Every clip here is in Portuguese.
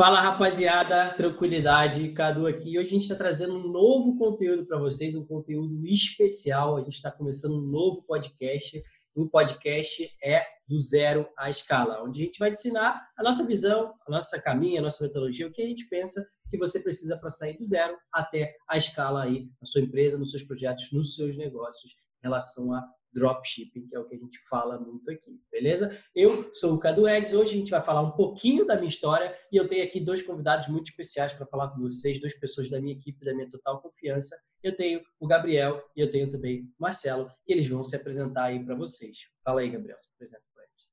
Fala rapaziada, tranquilidade, Cadu aqui. Hoje a gente está trazendo um novo conteúdo para vocês, um conteúdo especial. A gente está começando um novo podcast. O podcast é do zero à escala, onde a gente vai ensinar a nossa visão, a nossa caminho, a nossa metodologia, o que a gente pensa que você precisa para sair do zero até a escala aí na sua empresa, nos seus projetos, nos seus negócios em relação a dropshipping, que é o que a gente fala muito aqui, beleza? Eu sou o Cadu Eds, hoje a gente vai falar um pouquinho da minha história e eu tenho aqui dois convidados muito especiais para falar com vocês, duas pessoas da minha equipe, da minha total confiança. Eu tenho o Gabriel e eu tenho também o Marcelo, e eles vão se apresentar aí para vocês. Fala aí, Gabriel, se apresenta para eles.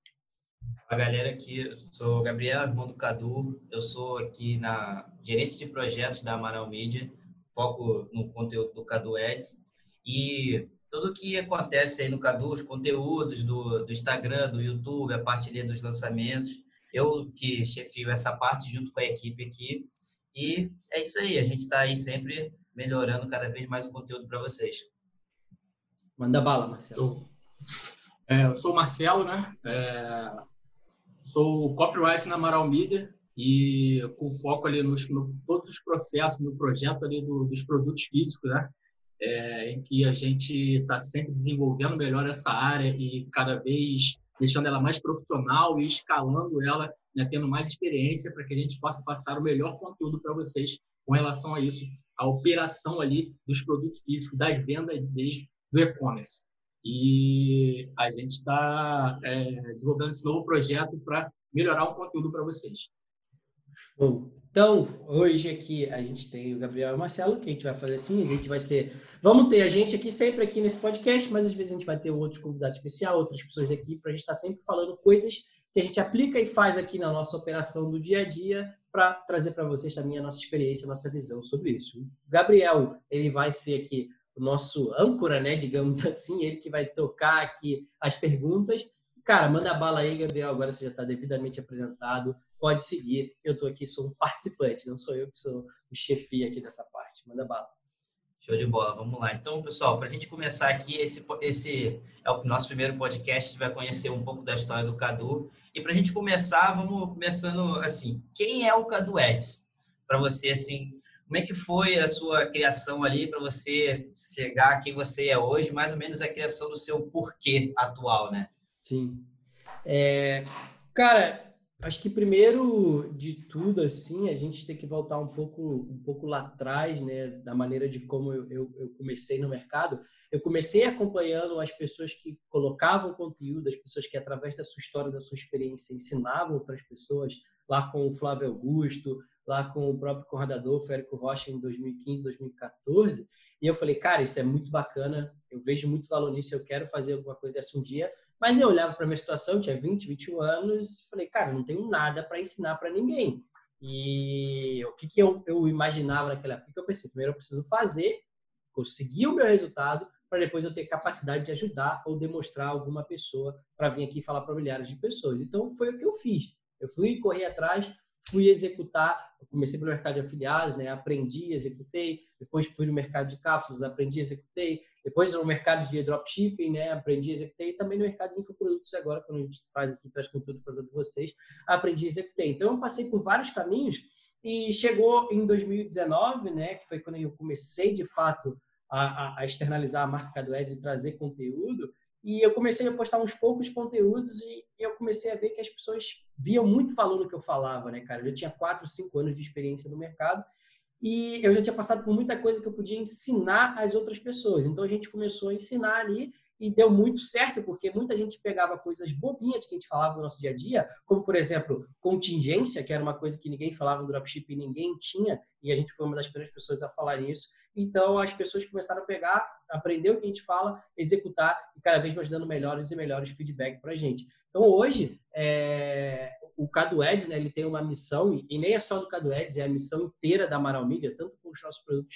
A galera aqui, eu sou o Gabriel, irmão do Cadu, eu sou aqui na gerente de projetos da Amaral Media, foco no conteúdo do Cadu Eds, e tudo que acontece aí no Cadu, os conteúdos do, do Instagram, do YouTube, a parte ali dos lançamentos. Eu que chefio essa parte junto com a equipe aqui. E é isso aí, a gente está aí sempre melhorando cada vez mais o conteúdo para vocês. Manda bala, Marcelo. É, eu sou o Marcelo, né? É, sou copyright na Amaral Media e com foco ali nos no, todos os processos no projeto ali do, dos produtos físicos, né? É, em que a gente está sempre desenvolvendo melhor essa área e cada vez deixando ela mais profissional e escalando ela, né, tendo mais experiência para que a gente possa passar o melhor conteúdo para vocês com relação a isso, a operação ali dos produtos físicos, das vendas desde do e-commerce. E a gente está é, desenvolvendo esse novo projeto para melhorar o conteúdo para vocês. Então, hoje aqui a gente tem o Gabriel e o Marcelo, que a gente vai fazer assim, a gente vai ser... Vamos ter a gente aqui sempre aqui nesse podcast, mas às vezes a gente vai ter outros convidados especiais, outras pessoas daqui, para a gente estar tá sempre falando coisas que a gente aplica e faz aqui na nossa operação do dia a dia para trazer para vocês também a nossa experiência, a nossa visão sobre isso. O Gabriel, ele vai ser aqui o nosso âncora, né, digamos assim, ele que vai tocar aqui as perguntas. Cara, manda bala aí, Gabriel, agora você já está devidamente apresentado pode seguir. Eu estou aqui, sou um participante, não sou eu que sou o chefia aqui dessa parte. Manda bala. Show de bola, vamos lá. Então, pessoal, para a gente começar aqui, esse, esse é o nosso primeiro podcast, a gente vai conhecer um pouco da história do Cadu. E para a gente começar, vamos começando assim, quem é o Cadu Eds? Para você, assim, como é que foi a sua criação ali para você chegar a quem você é hoje, mais ou menos a criação do seu porquê atual, né? Sim. É, cara, Acho que primeiro de tudo, assim, a gente tem que voltar um pouco, um pouco lá atrás, né, da maneira de como eu, eu, eu comecei no mercado. Eu comecei acompanhando as pessoas que colocavam conteúdo, as pessoas que através da sua história, da sua experiência, ensinavam outras pessoas, lá com o Flávio Augusto, lá com o próprio Corradador, Férico Rocha, em 2015, 2014. E eu falei, cara, isso é muito bacana, eu vejo muito valor nisso, eu quero fazer alguma coisa dessa um dia. Mas eu olhava para minha situação, tinha 20, 21 anos, falei, cara, não tenho nada para ensinar para ninguém. E o que, que eu, eu imaginava naquela época? que eu pensei? Primeiro eu preciso fazer, conseguir o meu resultado, para depois eu ter capacidade de ajudar ou demonstrar alguma pessoa para vir aqui falar para milhares de pessoas. Então foi o que eu fiz. Eu fui correr atrás, fui executar, comecei pelo mercado de afiliados, né? aprendi, executei, depois fui no mercado de cápsulas, aprendi, executei, depois no mercado de dropshipping, né? aprendi, executei, e também no mercado de infoprodutos agora, quando a gente faz aqui, traz conteúdo para todos vocês, aprendi, executei. Então, eu passei por vários caminhos e chegou em 2019, né? que foi quando eu comecei, de fato, a, a externalizar a marca do Ads e trazer conteúdo, e eu comecei a postar uns poucos conteúdos e eu comecei a ver que as pessoas viam muito valor no que eu falava, né, cara? Eu já tinha 4, 5 anos de experiência no mercado e eu já tinha passado por muita coisa que eu podia ensinar às outras pessoas. Então a gente começou a ensinar ali e deu muito certo, porque muita gente pegava coisas bobinhas que a gente falava no nosso dia a dia, como, por exemplo, contingência, que era uma coisa que ninguém falava no dropship e ninguém tinha, e a gente foi uma das primeiras pessoas a falar isso. Então, as pessoas começaram a pegar, aprender o que a gente fala, executar e cada vez mais dando melhores e melhores feedback para a gente. Então, hoje, é, o Cadu Eds, né, ele tem uma missão, e nem é só do Cadu Eds, é a missão inteira da Amaral Media, tanto com os nossos produtos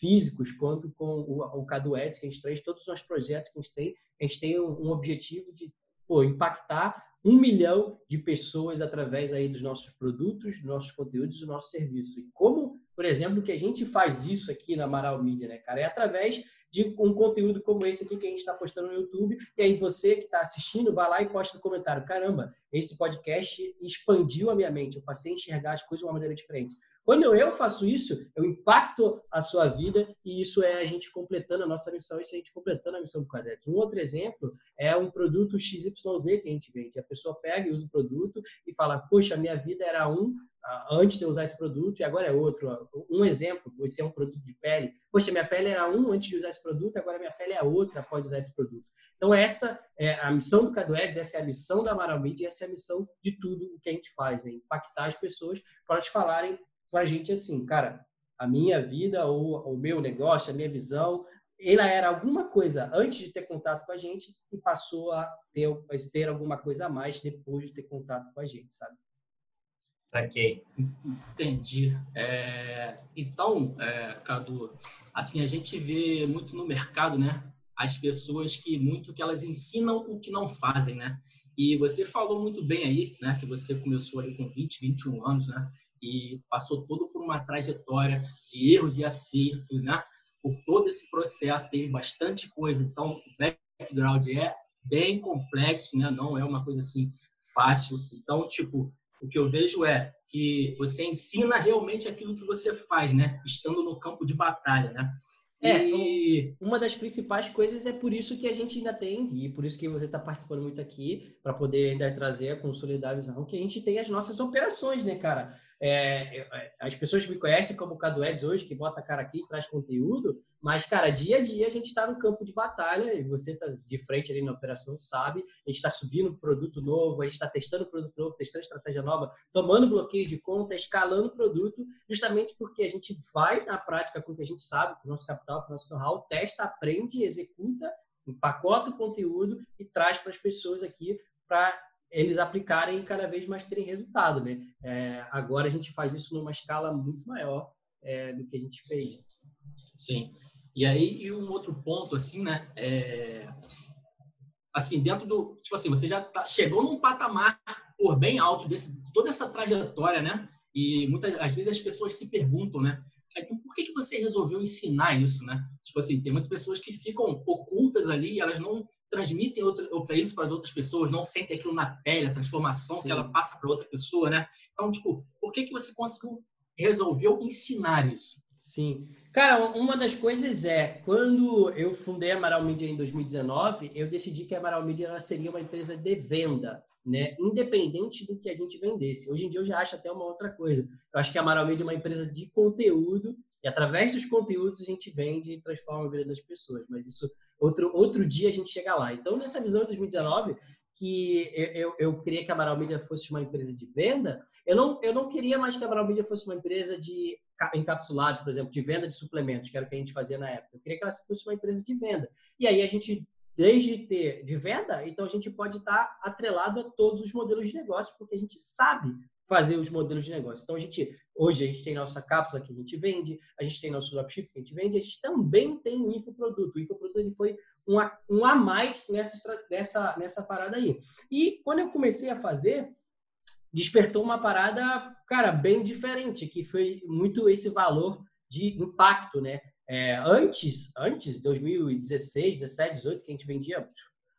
físicos quanto com o, o Cadu Ads que a gente traz, todos os nossos projetos que a gente tem, a gente tem um, um objetivo de pô, impactar um milhão de pessoas através aí dos nossos produtos, dos nossos conteúdos, do nosso serviço. E como, por exemplo, que a gente faz isso aqui na Amaral Media, né, cara? É através de um conteúdo como esse aqui que a gente está postando no YouTube. E aí você que está assistindo, vai lá e posta no comentário: caramba, esse podcast expandiu a minha mente, eu passei a enxergar as coisas de uma maneira diferente. Quando eu faço isso, eu impacto a sua vida e isso é a gente completando a nossa missão, isso é a gente completando a missão do Quadrex. Um outro exemplo é um produto XYZ que a gente vende. A pessoa pega e usa o produto e fala, poxa, minha vida era um antes de eu usar esse produto e agora é outro. Um exemplo, esse é um produto de pele. Poxa, minha pele era um antes de usar esse produto, agora minha pele é outra após usar esse produto. Então, essa é a missão do Caduedes, essa é a missão da Amaral Media, essa é a missão de tudo o que a gente faz, né? impactar as pessoas para elas falarem com a gente assim, cara, a minha vida ou o meu negócio, a minha visão, ela era alguma coisa antes de ter contato com a gente e passou a ter, a ter alguma coisa a mais depois de ter contato com a gente, sabe? Saquei. Entendi. É, então, é, Cadu, assim, a gente vê muito no mercado, né? As pessoas que muito que elas ensinam o que não fazem, né? E você falou muito bem aí, né? Que você começou ali com 20, 21 anos, né? E passou todo por uma trajetória de erros e acertos, né? Por todo esse processo teve bastante coisa, então o background é bem complexo, né? Não é uma coisa assim fácil. Então, tipo, o que eu vejo é que você ensina realmente aquilo que você faz, né? Estando no campo de batalha, né? É, e... uma das principais coisas é por isso que a gente ainda tem, e por isso que você está participando muito aqui, para poder ainda trazer a consolidar a visão, que a gente tem as nossas operações, né, cara? É, é, as pessoas me conhecem como o Cadu Eds hoje, que bota a cara aqui e traz conteúdo, mas, cara, dia a dia a gente está no campo de batalha e você está de frente ali na operação, sabe? A gente está subindo produto novo, a gente está testando produto novo, testando estratégia nova, tomando bloqueio de conta, escalando produto, justamente porque a gente vai na prática com o que a gente sabe, com o nosso capital, com o nosso know-how, testa, aprende, executa, empacota o conteúdo e traz para as pessoas aqui para eles aplicarem e cada vez mais terem resultado, né? É, agora a gente faz isso numa escala muito maior é, do que a gente fez. Sim. E aí, e um outro ponto, assim, né? É, assim, dentro do... Tipo assim, você já tá, chegou num patamar por bem alto desse toda essa trajetória, né? E muitas às vezes as pessoas se perguntam, né? Então, por que, que você resolveu ensinar isso, né? Tipo assim, tem muitas pessoas que ficam ocultas ali, elas não transmitem outra, outra isso para outras pessoas, não sentem aquilo na pele, a transformação Sim. que ela passa para outra pessoa, né? Então, tipo, por que que você conseguiu resolveu ensinar isso? Sim. Cara, uma das coisas é, quando eu fundei a Amaral Media em 2019, eu decidi que a Amaral Media seria uma empresa de venda, né? Independente do que a gente vendesse. Hoje em dia eu já acho até uma outra coisa. Eu acho que a Amaral Media é uma empresa de conteúdo e através dos conteúdos a gente vende e transforma a vida das pessoas. Mas isso outro, outro dia a gente chega lá. Então, nessa visão de 2019, que eu, eu, eu queria que a Amaral Media fosse uma empresa de venda, eu não, eu não queria mais que a Amaral Media fosse uma empresa de encapsulado, por exemplo, de venda de suplementos, que era o que a gente fazia na época. Eu queria que ela fosse uma empresa de venda. E aí a gente, desde ter de venda, então a gente pode estar atrelado a todos os modelos de negócio, porque a gente sabe fazer os modelos de negócio. Então, a gente, hoje, a gente tem nossa cápsula que a gente vende, a gente tem nosso dropship que a gente vende, a gente também tem o infoproduto. O infoproduto ele foi um a, um a mais nessa, nessa, nessa parada aí. E quando eu comecei a fazer, despertou uma parada, cara, bem diferente, que foi muito esse valor de impacto, né? É, antes, antes, 2016, 17, 18, que a gente vendia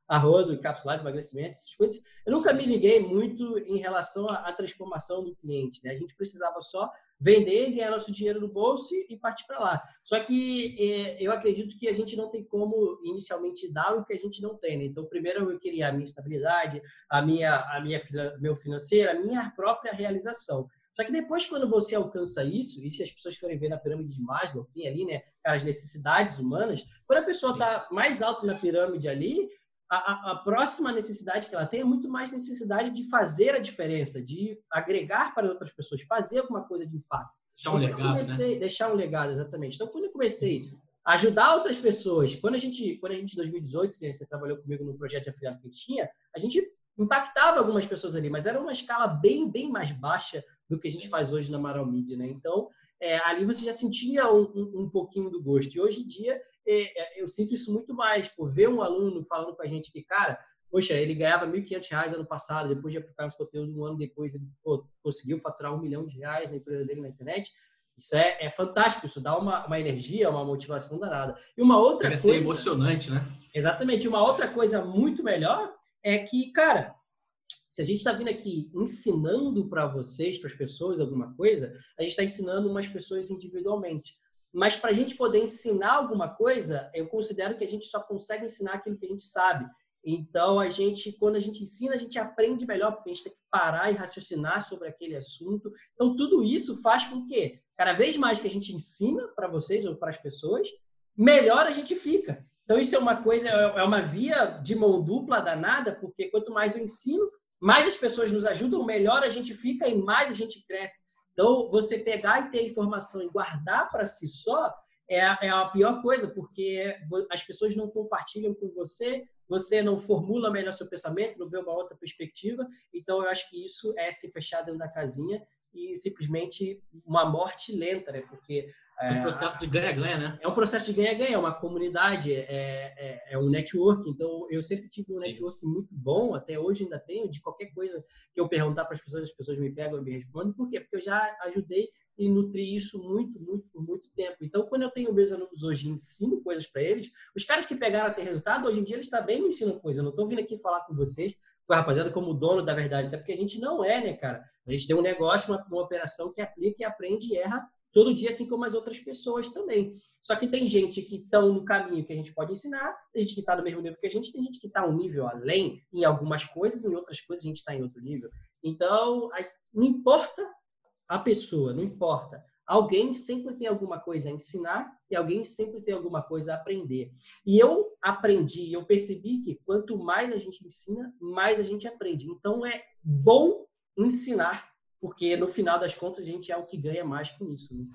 a rodo, encapsulado, emagrecimento, essas coisas. Eu nunca me liguei muito em relação à, transformação do cliente. Né? A gente precisava só vender, ganhar nosso dinheiro no bolso e partir para lá. Só que é, eu acredito que a gente não tem como inicialmente dar o que a gente não tem. Né? Então, primeiro eu queria a minha estabilidade, a minha, a minha meu financeiro, a minha própria realização. Só que depois, quando você alcança isso, e se as pessoas forem ver na pirâmide de Maslow, tem ali, né, as necessidades humanas, quando a pessoa está mais alto na pirâmide ali, a, a, próxima necessidade que ela tem é muito mais necessidade de fazer a diferença, de agregar para outras pessoas, fazer alguma coisa de impacto. Deixar um legado, comecei, né? Deixar um legado, exatamente. Então, quando eu comecei a ajudar outras pessoas, quando a gente, quando a gente em 2018, né, você trabalhou comigo no projeto de afiliado que tinha, a gente impactava algumas pessoas ali, mas era uma escala bem, bem mais baixa do que a gente faz hoje na Maral Media, né? Então, é, ali você já sentia um, um, um, pouquinho do gosto. E hoje em dia eu sinto isso muito mais por ver um aluno falando com a gente que, cara, poxa, ele ganhava R$ 1.500 ano passado, depois de aplicar os conteúdos um ano depois, ele pô, conseguiu faturar um milhão de reais na empresa dele na internet. Isso é, é fantástico, isso dá uma, uma energia, uma motivação danada. E uma outra Chega coisa. ser emocionante, né? Exatamente. Uma outra coisa muito melhor é que, cara, se a gente está vindo aqui ensinando para vocês, para as pessoas, alguma coisa, a gente está ensinando umas pessoas individualmente. Mas para a gente poder ensinar alguma coisa, eu considero que a gente só consegue ensinar aquilo que a gente sabe. Então, a gente, quando a gente ensina, a gente aprende melhor, porque a gente tem que parar e raciocinar sobre aquele assunto. Então, tudo isso faz com que, cada vez mais que a gente ensina para vocês ou para as pessoas, melhor a gente fica. Então, isso é uma coisa, é uma via de mão dupla danada, porque quanto mais eu ensino, mais as pessoas nos ajudam, melhor a gente fica e mais a gente cresce. Então, você pegar e ter informação e guardar para si só é a, é a pior coisa, porque as pessoas não compartilham com você, você não formula melhor seu pensamento, não vê uma outra perspectiva. Então, eu acho que isso é se fechar dentro da casinha e simplesmente uma morte lenta, né? Porque é um processo de ganha-ganha, né? É um processo de ganha-ganha, é uma comunidade, é, é, é, um network. Então, eu sempre tive um network muito bom, até hoje ainda tenho, de qualquer coisa que eu perguntar para as pessoas, as pessoas me pegam e me respondem. Por quê? Porque eu já ajudei e nutri isso muito, muito, por muito tempo. Então, quando eu tenho meus alunos hoje e ensino coisas para eles, os caras que pegaram a ter resultado, hoje em dia eles também me ensinam coisas. Eu não estou vindo aqui falar com vocês, com a rapaziada, como dono da verdade, até porque a gente não é, né, cara? A gente tem um negócio, uma, uma operação que aplica e aprende e erra todo dia, assim como as outras pessoas também. Só que tem gente que estão no caminho que a gente pode ensinar, tem gente que está no mesmo nível que a gente, tem gente que está um nível além em algumas coisas, em outras coisas a gente está em outro nível. Então, não importa a pessoa, não importa. Alguém sempre tem alguma coisa a ensinar e alguém sempre tem alguma coisa a aprender. E eu aprendi, eu percebi que quanto mais a gente ensina, mais a gente aprende. Então é bom ensinar, porque no final das contas a gente é o que ganha mais com isso. Né?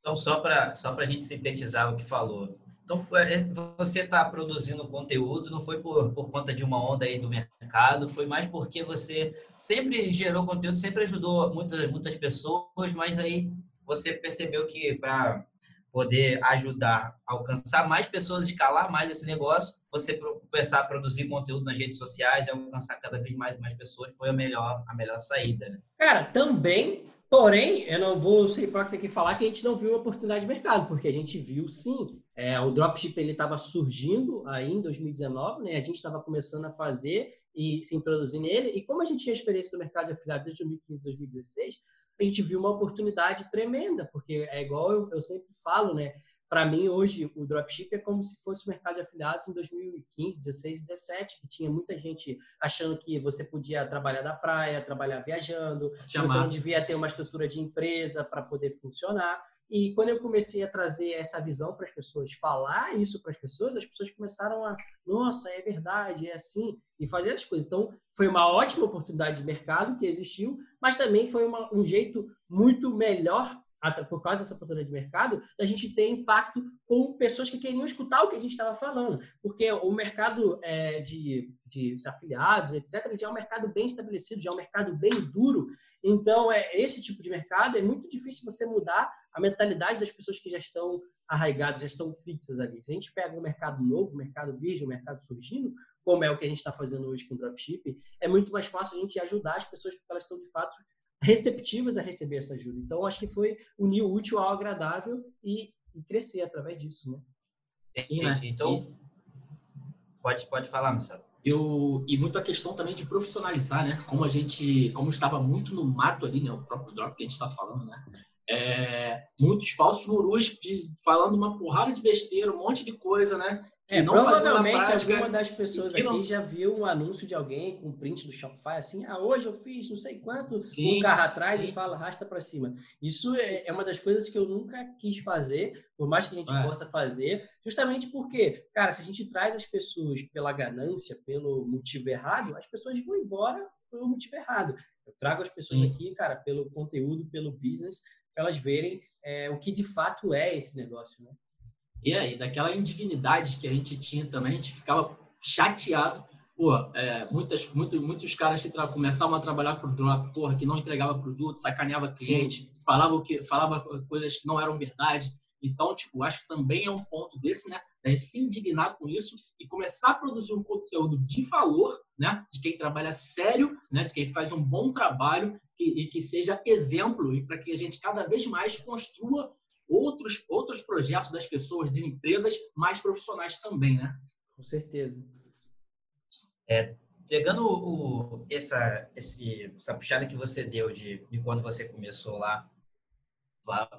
Então, só para só a gente sintetizar o que falou, então, é, você está produzindo conteúdo, não foi por, por conta de uma onda aí do mercado, foi mais porque você sempre gerou conteúdo, sempre ajudou muitas, muitas pessoas, mas aí você percebeu que para poder ajudar a alcançar mais pessoas, escalar mais esse negócio, você começar a produzir conteúdo nas redes sociais e alcançar cada vez mais e mais pessoas foi a melhor, a melhor saída. Né? Cara, também Porém, eu não vou ser hipócrita aqui falar que a gente não viu oportunidade de mercado, porque a gente viu sim. É, o dropship ele estava surgindo aí em 2019, né? A gente estava começando a fazer e se introduzir nele. E como a gente tinha experiência no mercado de afiliado desde 2015, 2016, a gente viu uma oportunidade tremenda, porque é igual eu, eu sempre falo, né? Para mim, hoje, o dropship é como se fosse o mercado de afiliados em 2015, 16, 17, que tinha muita gente achando que você podia trabalhar da praia, trabalhar viajando, que você não devia ter uma estrutura de empresa para poder funcionar. E quando eu comecei a trazer essa visão para as pessoas, falar isso para as pessoas, as pessoas começaram a, nossa, é verdade, é assim, e fazer as coisas. Então, foi uma ótima oportunidade de mercado que existiu, mas também foi uma, um jeito muito melhor por causa dessa oportunidade de mercado, a gente ter impacto com pessoas que queriam escutar o que a gente estava falando. Porque o mercado é, de, de afiliados, etc., já é um mercado bem estabelecido, já é um mercado bem duro. Então, é, esse tipo de mercado é muito difícil você mudar a mentalidade das pessoas que já estão arraigadas, já estão fixas ali. Se a gente pega um mercado novo, um mercado virgem, um mercado surgindo, como é o que a gente está fazendo hoje com o dropshipping, é muito mais fácil a gente ajudar as pessoas porque elas estão, de fato, receptivas a receber essa ajuda. Então, acho que foi unir o útil ao agradável e, e crescer através disso, né? Sim, né? Então, pode, pode falar, Marcelo. Eu, e muito a questão também de profissionalizar, né? Como a gente, como estava muito no mato ali, né? O próprio drop que a gente está falando, né? É, muitos falsos gurus de, falando uma porrada de besteira, um monte de coisa, né? É, não provavelmente prática, alguma das pessoas aqui não... já viu um anúncio de alguém com print do Shopify assim, ah, hoje eu fiz não sei quanto, sim, um carro atrás sim. e fala, arrasta para cima. Isso é, é, uma das coisas que eu nunca quis fazer, por mais que a gente é. possa fazer, justamente porque, cara, se a gente traz as pessoas pela ganância, pelo motivo errado, as pessoas vão embora pelo motivo errado. Eu trago as pessoas sim. aqui, cara, pelo conteúdo, pelo business, para elas verem é, o que de fato é esse negócio, né? E aí, daquela indignidade que a gente tinha também, a gente ficava chateado. Pô, é, muitas, muito, muitos caras que começavam a trabalhar por drop, porra, que não entregava produto, sacaneava cliente, falava, que, falava coisas que não eram verdade. Então, tipo, acho que também é um ponto desse, né? A gente se indignar com isso e começar a produzir um conteúdo de valor, né? De quem trabalha sério, né? De quem faz um bom trabalho que, e que seja exemplo e para que a gente cada vez mais construa outros, outros projetos das pessoas, de empresas mais profissionais também, né? Com certeza. É, pegando o, essa, esse, essa puxada que você deu de, de quando você começou lá,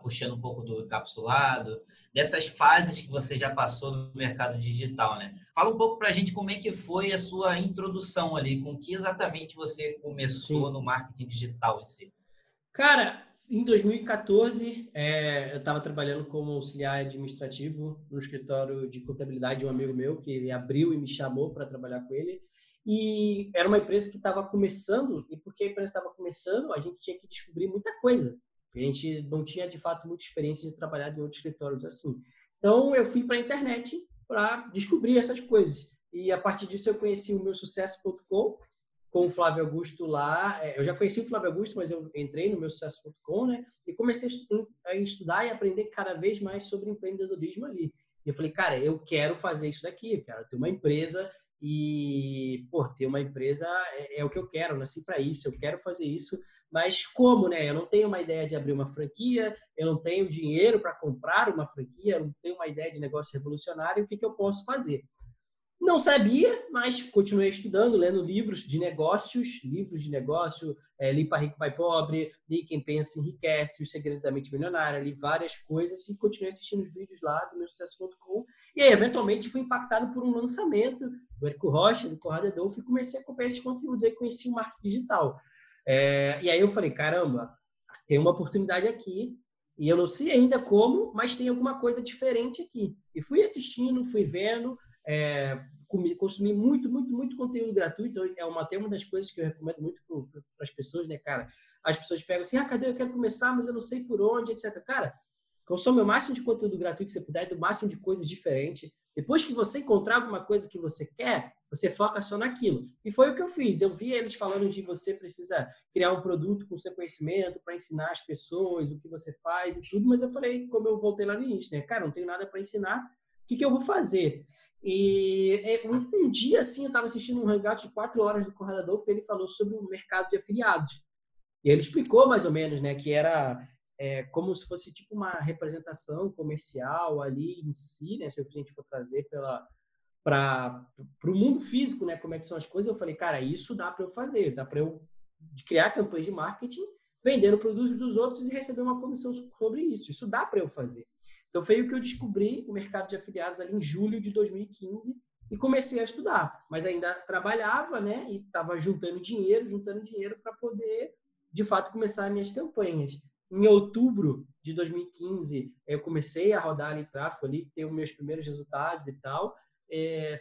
puxando um pouco do capsulado, dessas fases que você já passou no mercado digital, né? Fala um pouco para a gente como é que foi a sua introdução ali, com que exatamente você começou Sim. no marketing digital em si. Cara, em 2014, é, eu estava trabalhando como auxiliar administrativo no escritório de contabilidade de um amigo meu, que ele abriu e me chamou para trabalhar com ele. E era uma empresa que estava começando, e porque a empresa estava começando, a gente tinha que descobrir muita coisa. A gente não tinha, de fato, muita experiência de trabalhar em outros escritórios assim. Então, eu fui para a internet para descobrir essas coisas. E a partir disso, eu conheci o meu sucesso.com, com o Flávio Augusto lá. É, eu já conheci o Flávio Augusto, mas eu entrei no meu sucesso.com, né? E comecei a estudar e aprender cada vez mais sobre empreendedorismo ali. E eu falei, cara, eu quero fazer isso daqui, eu quero ter uma empresa e, pô, ter uma empresa é, é o que eu quero, eu nasci para isso, eu quero fazer isso. Mas como, né? Eu não tenho uma ideia de abrir uma franquia, eu não tenho dinheiro para comprar uma franquia, eu não tenho uma ideia de negócio revolucionário, o que, que eu posso fazer? Não sabia, mas continuei estudando, lendo livros de negócios, livros de negócio, é, li para Rico Pai Pobre, li Quem Pensa Enriquece, O Segredo da Mente Milionária, li várias coisas e continuei assistindo os vídeos lá do meu sucesso.com. E aí, eventualmente, fui impactado por um lançamento do Érico Rocha, do Conrado Adolfo, e comecei a acompanhar esses conteúdos. Aí conheci o marketing digital. É, e aí eu falei, caramba, tem uma oportunidade aqui, e eu não sei ainda como, mas tem alguma coisa diferente aqui. E fui assistindo, fui vendo, é, consumir muito, muito, muito conteúdo gratuito. É uma, até uma das coisas que eu recomendo muito para as pessoas, né, cara? As pessoas pegam assim, ah, cadê? Eu quero começar, mas eu não sei por onde, etc. Cara, consome o máximo de conteúdo gratuito que você puder, do máximo de coisas diferentes. Depois que você encontrar alguma coisa que você quer, você foca só naquilo. E foi o que eu fiz. Eu vi eles falando de você precisa criar um produto com seu conhecimento para ensinar as pessoas o que você faz e tudo, mas eu falei, como eu voltei lá no início, né? Cara, não tenho nada para ensinar, o que, que eu vou fazer? E é, um, um dia, assim, eu estava assistindo um hangout de quatro horas do Conrado Adolfo e ele falou sobre o mercado de afiliados. E ele explicou mais ou menos, né, que era é, como se fosse tipo uma representação comercial ali em si, né, se a gente for trazer pela para o mundo físico, né, como é que são as coisas, eu falei, cara, isso dá para eu fazer, dá para eu criar campanhas de marketing vendendo produtos dos outros e receber uma comissão sobre isso. Isso dá para eu fazer. Então foi o que eu descobri o mercado de afiliados ali em julho de 2015 e comecei a estudar, mas ainda trabalhava, né? E estava juntando dinheiro, juntando dinheiro para poder, de fato, começar as minhas campanhas. Em outubro de 2015, eu comecei a rodar ali tráfego ali, ter os meus primeiros resultados e tal. É,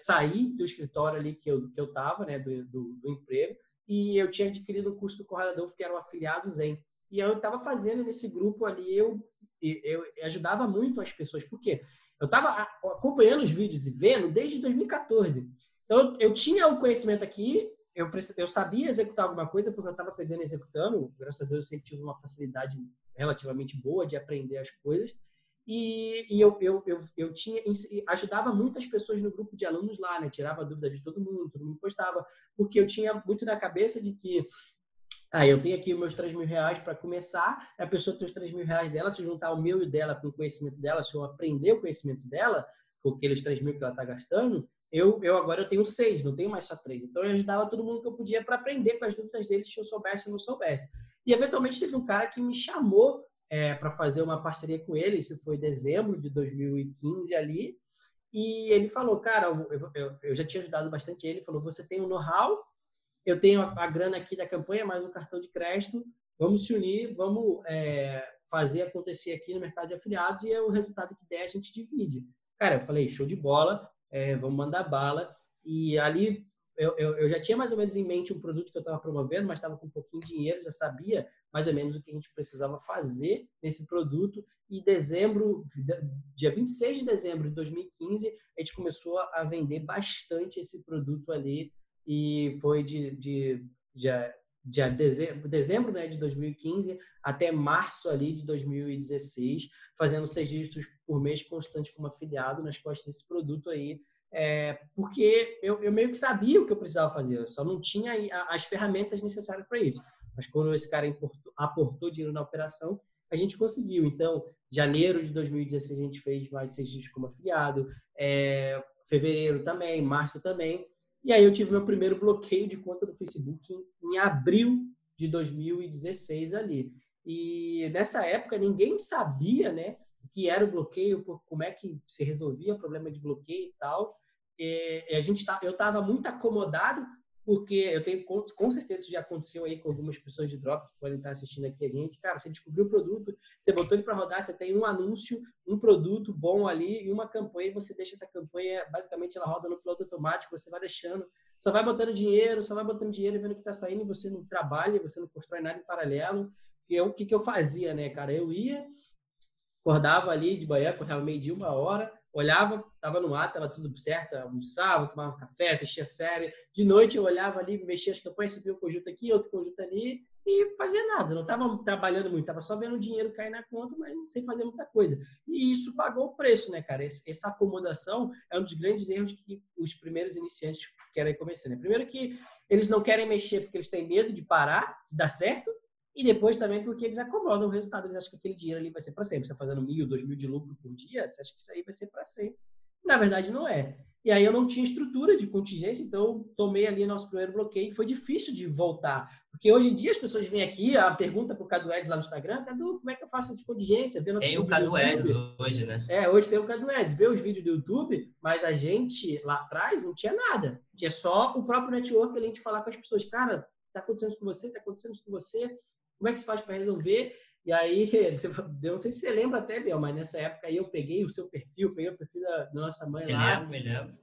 do escritório ali que eu que eu estava, né? Do, do, do, emprego e eu tinha adquirido um curso do Corredor que era o afiliado Zen. E eu estava fazendo nesse grupo ali, eu eu ajudava muito as pessoas, porque eu estava acompanhando os vídeos e vendo desde 2014. Então, eu tinha o conhecimento aqui, eu, eu sabia executar alguma coisa, porque eu estava aprendendo executando. Graças a Deus, eu sempre tive uma facilidade relativamente boa de aprender as coisas. E, e eu, eu, eu, eu, tinha ajudava muitas pessoas no grupo de alunos lá, né? Tirava dúvida de todo mundo, todo mundo postava, porque eu tinha muito na cabeça de que ah, eu tenho aqui meus 3 mil reais para começar, a pessoa tem os 3 mil reais dela, se juntar o meu e dela com o conhecimento dela, se eu aprender o conhecimento dela, com aqueles 3 mil que ela está gastando, eu, eu agora eu tenho seis, não tenho mais só três. Então eu ajudava todo mundo que eu podia para aprender com as dúvidas deles, se eu soubesse ou não soubesse. E eventualmente teve um cara que me chamou é, para fazer uma parceria com ele, isso foi em dezembro de 2015 ali, e ele falou, cara, eu, eu, eu já tinha ajudado bastante ele, falou, você tem um know-how, eu tenho a, a, grana aqui da campanha, mais um cartão de crédito, vamos se unir, vamos é, fazer acontecer aqui no mercado de afiliados e é o resultado que der a gente divide. Cara, eu falei, show de bola, é, vamos mandar bala. E ali eu, eu, eu, já tinha mais ou menos em mente um produto que eu estava promovendo, mas estava com um pouquinho de dinheiro, já sabia mais ou menos o que a gente precisava fazer nesse produto. E dezembro, dia 26 de dezembro de 2015, a gente começou a vender bastante esse produto ali e foi de, de, de de dezembro, dezembro né, de 2015 até março ali de 2016, fazendo seis dígitos por mês constante como afiliado nas costas desse produto aí, é, porque eu, eu, meio que sabia o que eu precisava fazer, eu só não tinha as ferramentas necessárias para isso. Mas quando esse cara importou, aportou dinheiro na operação, a gente conseguiu. Então, janeiro de 2016 a gente fez mais seis dígitos como afiliado, é, fevereiro também, março também. E aí eu tive meu primeiro bloqueio de conta do Facebook em, em abril de 2016 ali. E nessa época ninguém sabia, né, que era o bloqueio, como é que se resolvia o problema de bloqueio e tal. E a gente tá, eu estava muito acomodado porque eu tenho com certeza isso já aconteceu aí com algumas pessoas de drop que podem estar assistindo aqui a gente. Cara, você descobriu o produto, você botou ele para rodar, você tem um anúncio, um produto bom ali e uma campanha, e você deixa essa campanha, basicamente ela roda no piloto automático, você vai deixando, só vai botando dinheiro, só vai botando dinheiro e vendo que está saindo, e você não trabalha, você não constrói nada em paralelo. E eu, o que, que eu fazia, né, cara? Eu ia, acordava ali de manhã, acordava meio dia, uma hora, olhava, estava no ar, estava tudo certo, almoçava, tomava café, assistia série. De noite eu olhava ali, mexia as campanhas, subia um conjunto aqui, outro conjunto ali e fazia nada. Não estava trabalhando muito, estava só vendo o dinheiro cair na conta, mas sem fazer muita coisa. E isso pagou o preço, né, cara? Essa acomodação é um dos grandes erros que os primeiros iniciantes querem começar. Né? Primeiro que eles não querem mexer porque eles têm medo de parar, de dar certo. E depois também porque eles acomodam o resultado, eles acham que aquele dinheiro ali vai ser para sempre. Você está fazendo mil, dois mil de lucro por dia, você acha que isso aí vai ser para sempre. Na verdade, não é. E aí eu não tinha estrutura de contingência, então tomei ali nosso primeiro bloqueio e foi difícil de voltar. Porque hoje em dia as pessoas vêm aqui, a pergunta para o Cadu Eds lá no Instagram, Cadu, como é que eu faço de contingência? tem o Cadu Eds hoje, né? É, hoje tem o Cadu Eds, vê os vídeos do YouTube, mas a gente lá atrás não tinha nada. Tinha só o próprio network ali de falar com as pessoas, cara, tá acontecendo isso com você, tá acontecendo isso com você, como é que se faz para resolver? E aí, eu não sei se você lembra até, Biel, mas nessa época aí eu peguei o seu perfil, peguei o perfil da, nossa mãe me lá. Lembro, me lembro.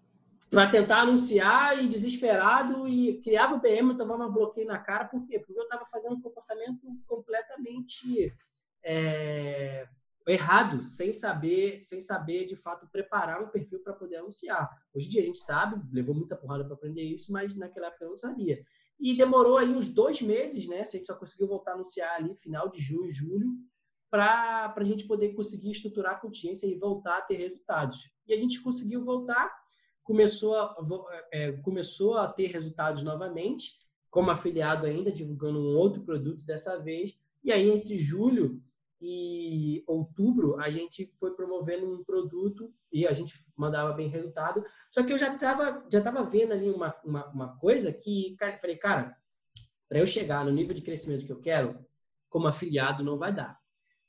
Para tentar anunciar e desesperado e criava o PM, vamos bloqueio na cara. Por quê? Porque eu estava fazendo um comportamento completamente é, errado, sem saber, sem saber de fato preparar um perfil para poder anunciar. Hoje em dia a gente sabe, levou muita porrada para aprender isso, mas naquela época eu não sabia. E demorou aí uns dois meses, né? A gente só conseguiu voltar a anunciar ali, final de junho, julho, para a gente poder conseguir estruturar a consciência e voltar a ter resultados. E a gente conseguiu voltar, começou a, é, começou a ter resultados novamente, como afiliado ainda, divulgando um outro produto dessa vez. E aí, entre julho e outubro, a gente foi promovendo um produto e a gente mandava bem resultado. Só que eu já estava já tava vendo ali uma, uma, uma coisa que, cara, falei, cara, para eu chegar no nível de crescimento que eu quero, como afiliado não vai dar.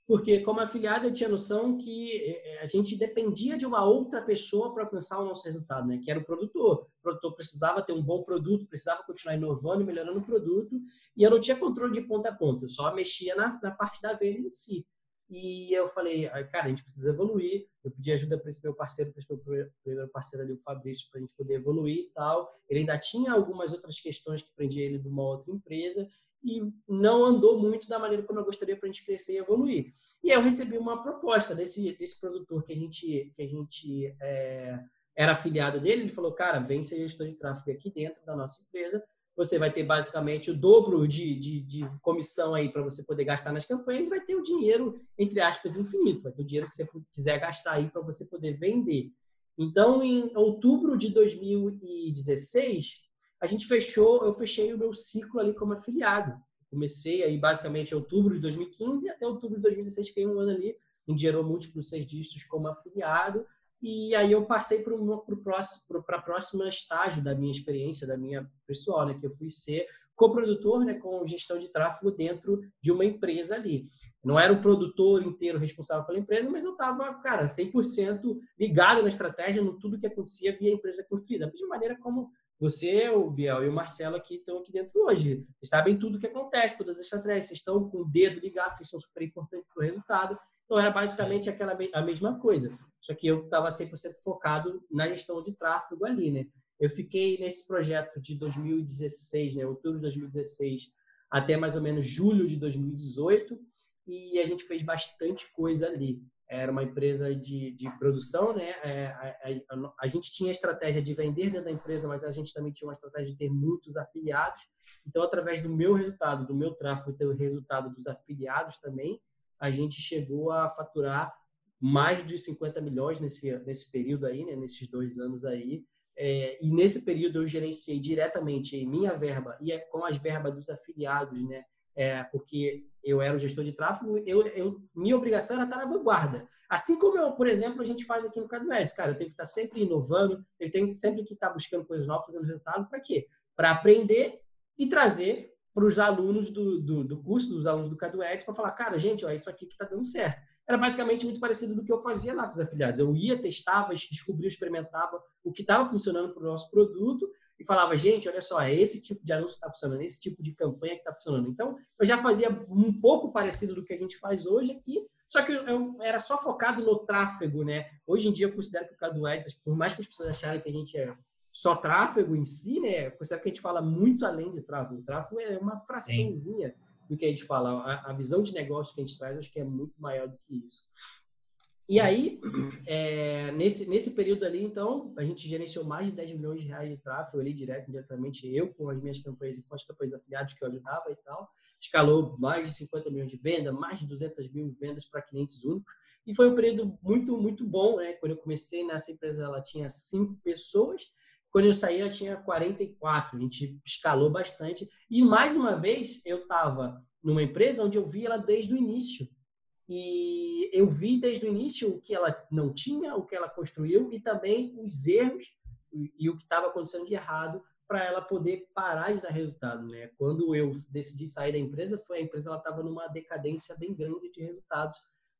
Porque como afiliado eu tinha noção que é, é, a gente dependia de uma outra pessoa para alcançar o nosso resultado, né? Que era o produtor. O produtor precisava ter um bom produto, precisava continuar inovando e melhorando o produto, e eu não tinha controle de ponta a ponta, eu só mexia na, na parte da venda em si. E eu falei, cara, a gente precisa evoluir. Eu pedi ajuda para esse meu parceiro, para esse meu primeiro parceiro ali, o Fabrício, para a gente poder evoluir e tal. Ele ainda tinha algumas outras questões que prendia ele de uma outra empresa e não andou muito da maneira como eu gostaria para a gente crescer e evoluir. E aí eu recebi uma proposta desse, desse produtor que a gente, que a gente é, era afiliado dele. Ele falou, cara, vem ser gestor de tráfego aqui dentro da nossa empresa você vai ter basicamente o dobro de, de, de comissão aí para você poder gastar nas campanhas, vai ter o dinheiro, entre aspas, infinito, vai ter o dinheiro que você quiser gastar aí para você poder vender. Então, em outubro de 2016, a gente fechou, eu fechei o meu ciclo ali como afiliado. Comecei aí basicamente em outubro de 2015 até outubro de 2016, fiquei um ano ali, onde gerou múltiplos seis dígitos como afiliado. E aí eu passei para o próxima estágio da minha experiência, da minha pessoal, né, que eu fui ser coprodutor, né, com gestão de tráfego dentro de uma empresa ali. Não era o produtor inteiro responsável pela empresa, mas eu estava, cara, 100% ligado na estratégia, no tudo que acontecia via empresa construída. Da mesma maneira como você, o Biel e o Marcelo aqui estão aqui dentro hoje. Vocês sabem tudo o que acontece, todas as estratégias. Vocês estão com o dedo ligado, vocês são super importantes para o resultado. Então, era basicamente aquela, a mesma coisa. Só que eu estava 100% focado na gestão de tráfego ali, né? Eu fiquei nesse projeto de 2016, né? Outubro de 2016 até mais ou menos julho de 2018 e a gente fez bastante coisa ali. Era uma empresa de, de produção, né? É, a, a, a, gente tinha a estratégia de vender dentro da empresa, mas a gente também tinha uma estratégia de ter muitos afiliados. Então, através do meu resultado, do meu tráfego e do resultado dos afiliados também, a gente chegou a faturar mais de 50 milhões nesse, nesse período aí, né? Nesses dois anos aí. É, e nesse período eu gerenciei diretamente minha verba e é com as verbas dos afiliados, né? É, porque eu era o gestor de tráfego, eu, eu, minha obrigação era estar na vanguarda. Assim como, eu, por exemplo, a gente faz aqui no Cadu Ads, cara, eu tenho que estar sempre inovando, eu tenho sempre que estar buscando coisas novas, fazendo resultado, para quê? Para aprender e trazer para os alunos do, do, do, curso, dos alunos do Cadu Ads, para falar, cara, gente, ó, isso aqui que está dando certo era basicamente muito parecido do que eu fazia lá com os afiliados. Eu ia, testava, descobria, experimentava o que estava funcionando para o nosso produto e falava, gente, olha só, é esse tipo de anúncio que está funcionando, esse tipo de campanha que está funcionando. Então, eu já fazia um pouco parecido do que a gente faz hoje aqui, só que eu era só focado no tráfego, né? Hoje em dia, eu considero que o Cadu Ads, por mais que as pessoas acharem que a gente é só tráfego em si, né? Eu considero que a gente fala muito além de tráfego. O tráfego é uma fraçãozinha Sim do que a gente fala. A, a, visão de negócio que a gente traz, acho que é muito maior do que isso. E aí, é, nesse, nesse período ali, então, a gente gerenciou mais de 10 milhões de reais de tráfego ali, direto, indiretamente, eu com as minhas campanhas e com as campanhas afiliados que eu ajudava e tal. Escalou mais de 50 milhões de vendas, mais de 200 mil vendas para clientes únicos. E foi um período muito, muito bom, né? Quando eu comecei nessa empresa, ela tinha cinco pessoas quando eu saí, eu tinha 44. A gente escalou bastante. E, mais uma vez, eu estava numa empresa onde eu vi ela desde o início. E eu vi desde o início o que ela não tinha, o que ela construiu e também os erros e o que estava acontecendo de errado para ela poder parar de dar resultado, né? Quando eu decidi sair da empresa, foi a empresa ela estava numa decadência bem grande de resultados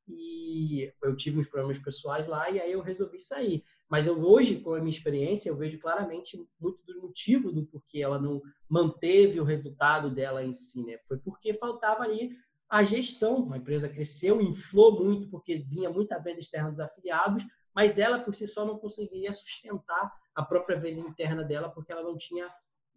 e eu tive uns problemas pessoais lá e aí eu resolvi sair. Mas eu hoje, com a minha experiência, eu vejo claramente muito do motivo do porquê ela não manteve o resultado dela em si, né? Foi porque faltava ali a gestão. A empresa cresceu, inflou muito porque vinha muita venda externa dos afiliados, mas ela por si só não conseguia sustentar a própria venda interna dela porque ela não tinha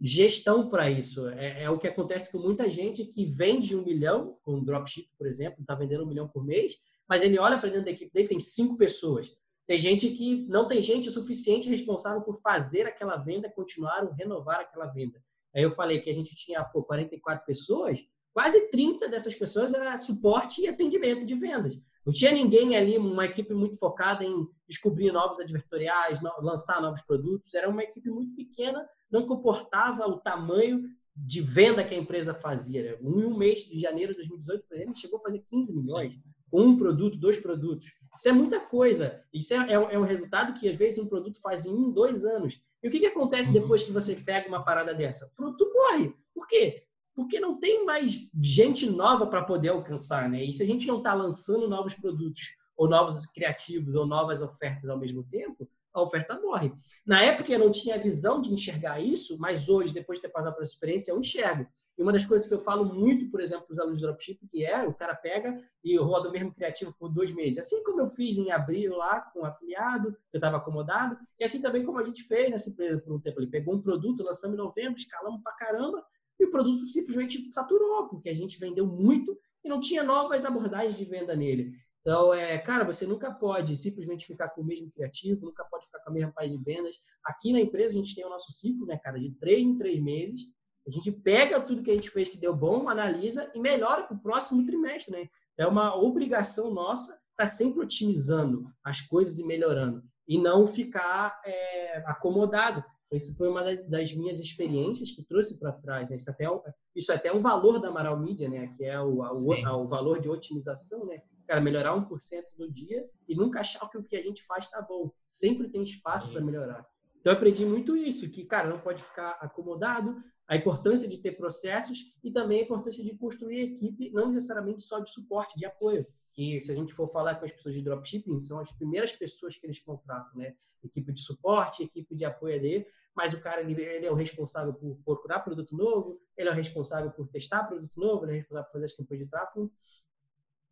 gestão para isso. É, é, o que acontece com muita gente que vende um milhão, com dropship, por exemplo, está vendendo um milhão por mês, mas ele olha para dentro da equipe dele, tem cinco pessoas. Tem gente que não tem gente suficiente responsável por fazer aquela venda, continuar ou renovar aquela venda. Aí eu falei que a gente tinha pô, 44 pessoas, quase 30 dessas pessoas era suporte e atendimento de vendas. Não tinha ninguém ali, uma equipe muito focada em descobrir novos advertoriais, lançar novos produtos. Era uma equipe muito pequena, não comportava o tamanho de venda que a empresa fazia. Em um mês de janeiro de 2018, por exemplo, chegou a fazer 15 milhões. Sim um produto, dois produtos. Isso é muita coisa. Isso é, é, é, um resultado que, às vezes, um produto faz em um, dois anos. E o que, que acontece uhum. depois que você pega uma parada dessa? O produto morre. Por quê? Porque não tem mais gente nova para poder alcançar, né? E se a gente não está lançando novos produtos, ou novos criativos, ou novas ofertas ao mesmo tempo, a oferta morre. Na época eu não tinha a visão de enxergar isso, mas hoje, depois de ter passado essa experiência, eu enxergo. E uma das coisas que eu falo muito, por exemplo, para os alunos de dropship, que é o cara pega e roda o mesmo criativo por dois meses. Assim como eu fiz em abril lá com o afiliado, eu estava acomodado, e assim também como a gente fez nessa empresa por um tempo. Ele pegou um produto, lançamos em novembro, escalamos para caramba, e o produto simplesmente saturou, porque a gente vendeu muito e não tinha novas abordagens de venda nele. Então, é, cara, você nunca pode simplesmente ficar com o mesmo criativo, nunca pode ficar com a mesma paz de vendas. Aqui na empresa a gente tem o nosso ciclo, né, cara, de três em três meses. A gente pega tudo que a gente fez que deu bom, analisa e melhora para o próximo trimestre, né? É uma obrigação nossa estar tá sempre otimizando as coisas e melhorando e não ficar é, acomodado. Isso foi uma das minhas experiências que trouxe para trás. Né? Isso, até é, isso é até um valor da Amaral Media, né? que é o, o, o valor de otimização, né? cara, melhorar 1% no dia e nunca achar que o que a gente faz está bom. Sempre tem espaço para melhorar. Então, eu aprendi muito isso, que, cara, não pode ficar acomodado, a importância de ter processos e também a importância de construir equipe, não necessariamente só de suporte, de apoio. Que, se a gente for falar com as pessoas de dropshipping, são as primeiras pessoas que eles contratam, né? Equipe de suporte, equipe de apoio ali, mas o cara, ele, é o responsável por procurar produto novo, ele é o responsável por testar produto novo, ele é responsável por fazer as campanhas de tráfego.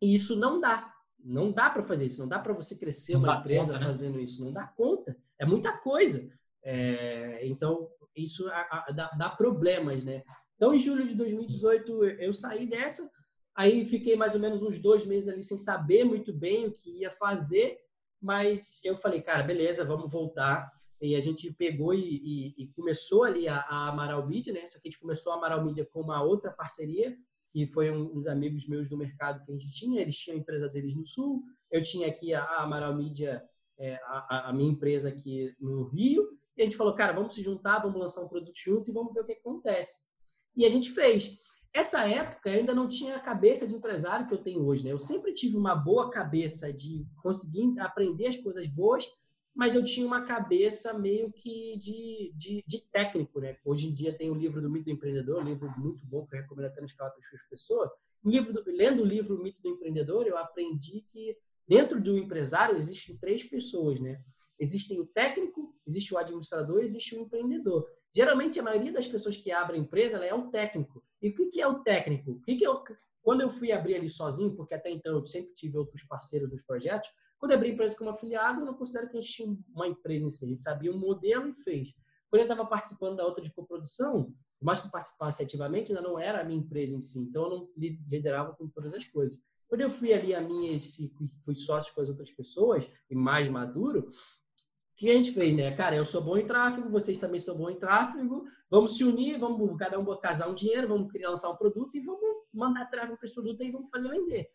E isso não dá. Não dá para fazer isso. Não dá para você crescer não uma empresa conta, né? fazendo isso. Não dá conta. É muita coisa. É, então, isso dá, dá, problemas, né? Então, em julho de 2018, eu saí dessa. Aí fiquei mais ou menos uns dois meses ali sem saber muito bem o que ia fazer, mas eu falei, cara, beleza, vamos voltar. E a gente pegou e, e, e começou ali a, a, Amaral Media, né? Só que a gente começou a Amaral Media com uma outra parceria, que foi um, uns amigos meus do mercado que a gente tinha. Eles tinham a empresa deles no Sul, eu tinha aqui a, a Amaral Media, é, a, a, minha empresa aqui no Rio. E a gente falou, cara, vamos se juntar, vamos lançar um produto junto e vamos ver o que acontece. E a gente fez. Essa época eu ainda não tinha a cabeça de empresário que eu tenho hoje, né? Eu sempre tive uma boa cabeça de conseguir aprender as coisas boas, mas eu tinha uma cabeça meio que de, de, de técnico, né? Hoje em dia tem o livro do Mito do Empreendedor, um livro muito bom que eu recomendo até na escala das pessoas. Livro do, lendo o livro o Mito do Empreendedor, eu aprendi que dentro do empresário existem três pessoas, né? Existem o técnico, existe o administrador, existe o empreendedor. Geralmente, a maioria das pessoas que abrem empresa é o técnico. E o que, que é o técnico? O que, que é o... Quando eu fui abrir ali sozinho, porque até então eu sempre tive outros parceiros nos projetos, quando eu abri empresa como afiliado, eu não considero que a gente tinha uma empresa em si. A gente sabia um modelo e fez. Quando eu estava participando da outra de coprodução, por mais que eu participasse ativamente, ainda não era a minha empresa em si. Então, eu não liderava com todas as coisas. Quando eu fui ali a minha, esse, fui sócio com as outras pessoas, e mais maduro, que a gente fez, né? Cara, eu sou bom em tráfego, vocês também são bons em tráfego, vamos se unir, vamos cada um casar um dinheiro, vamos criar, lançar um produto e vamos mandar tráfego para esse produto e vamos fazer vender.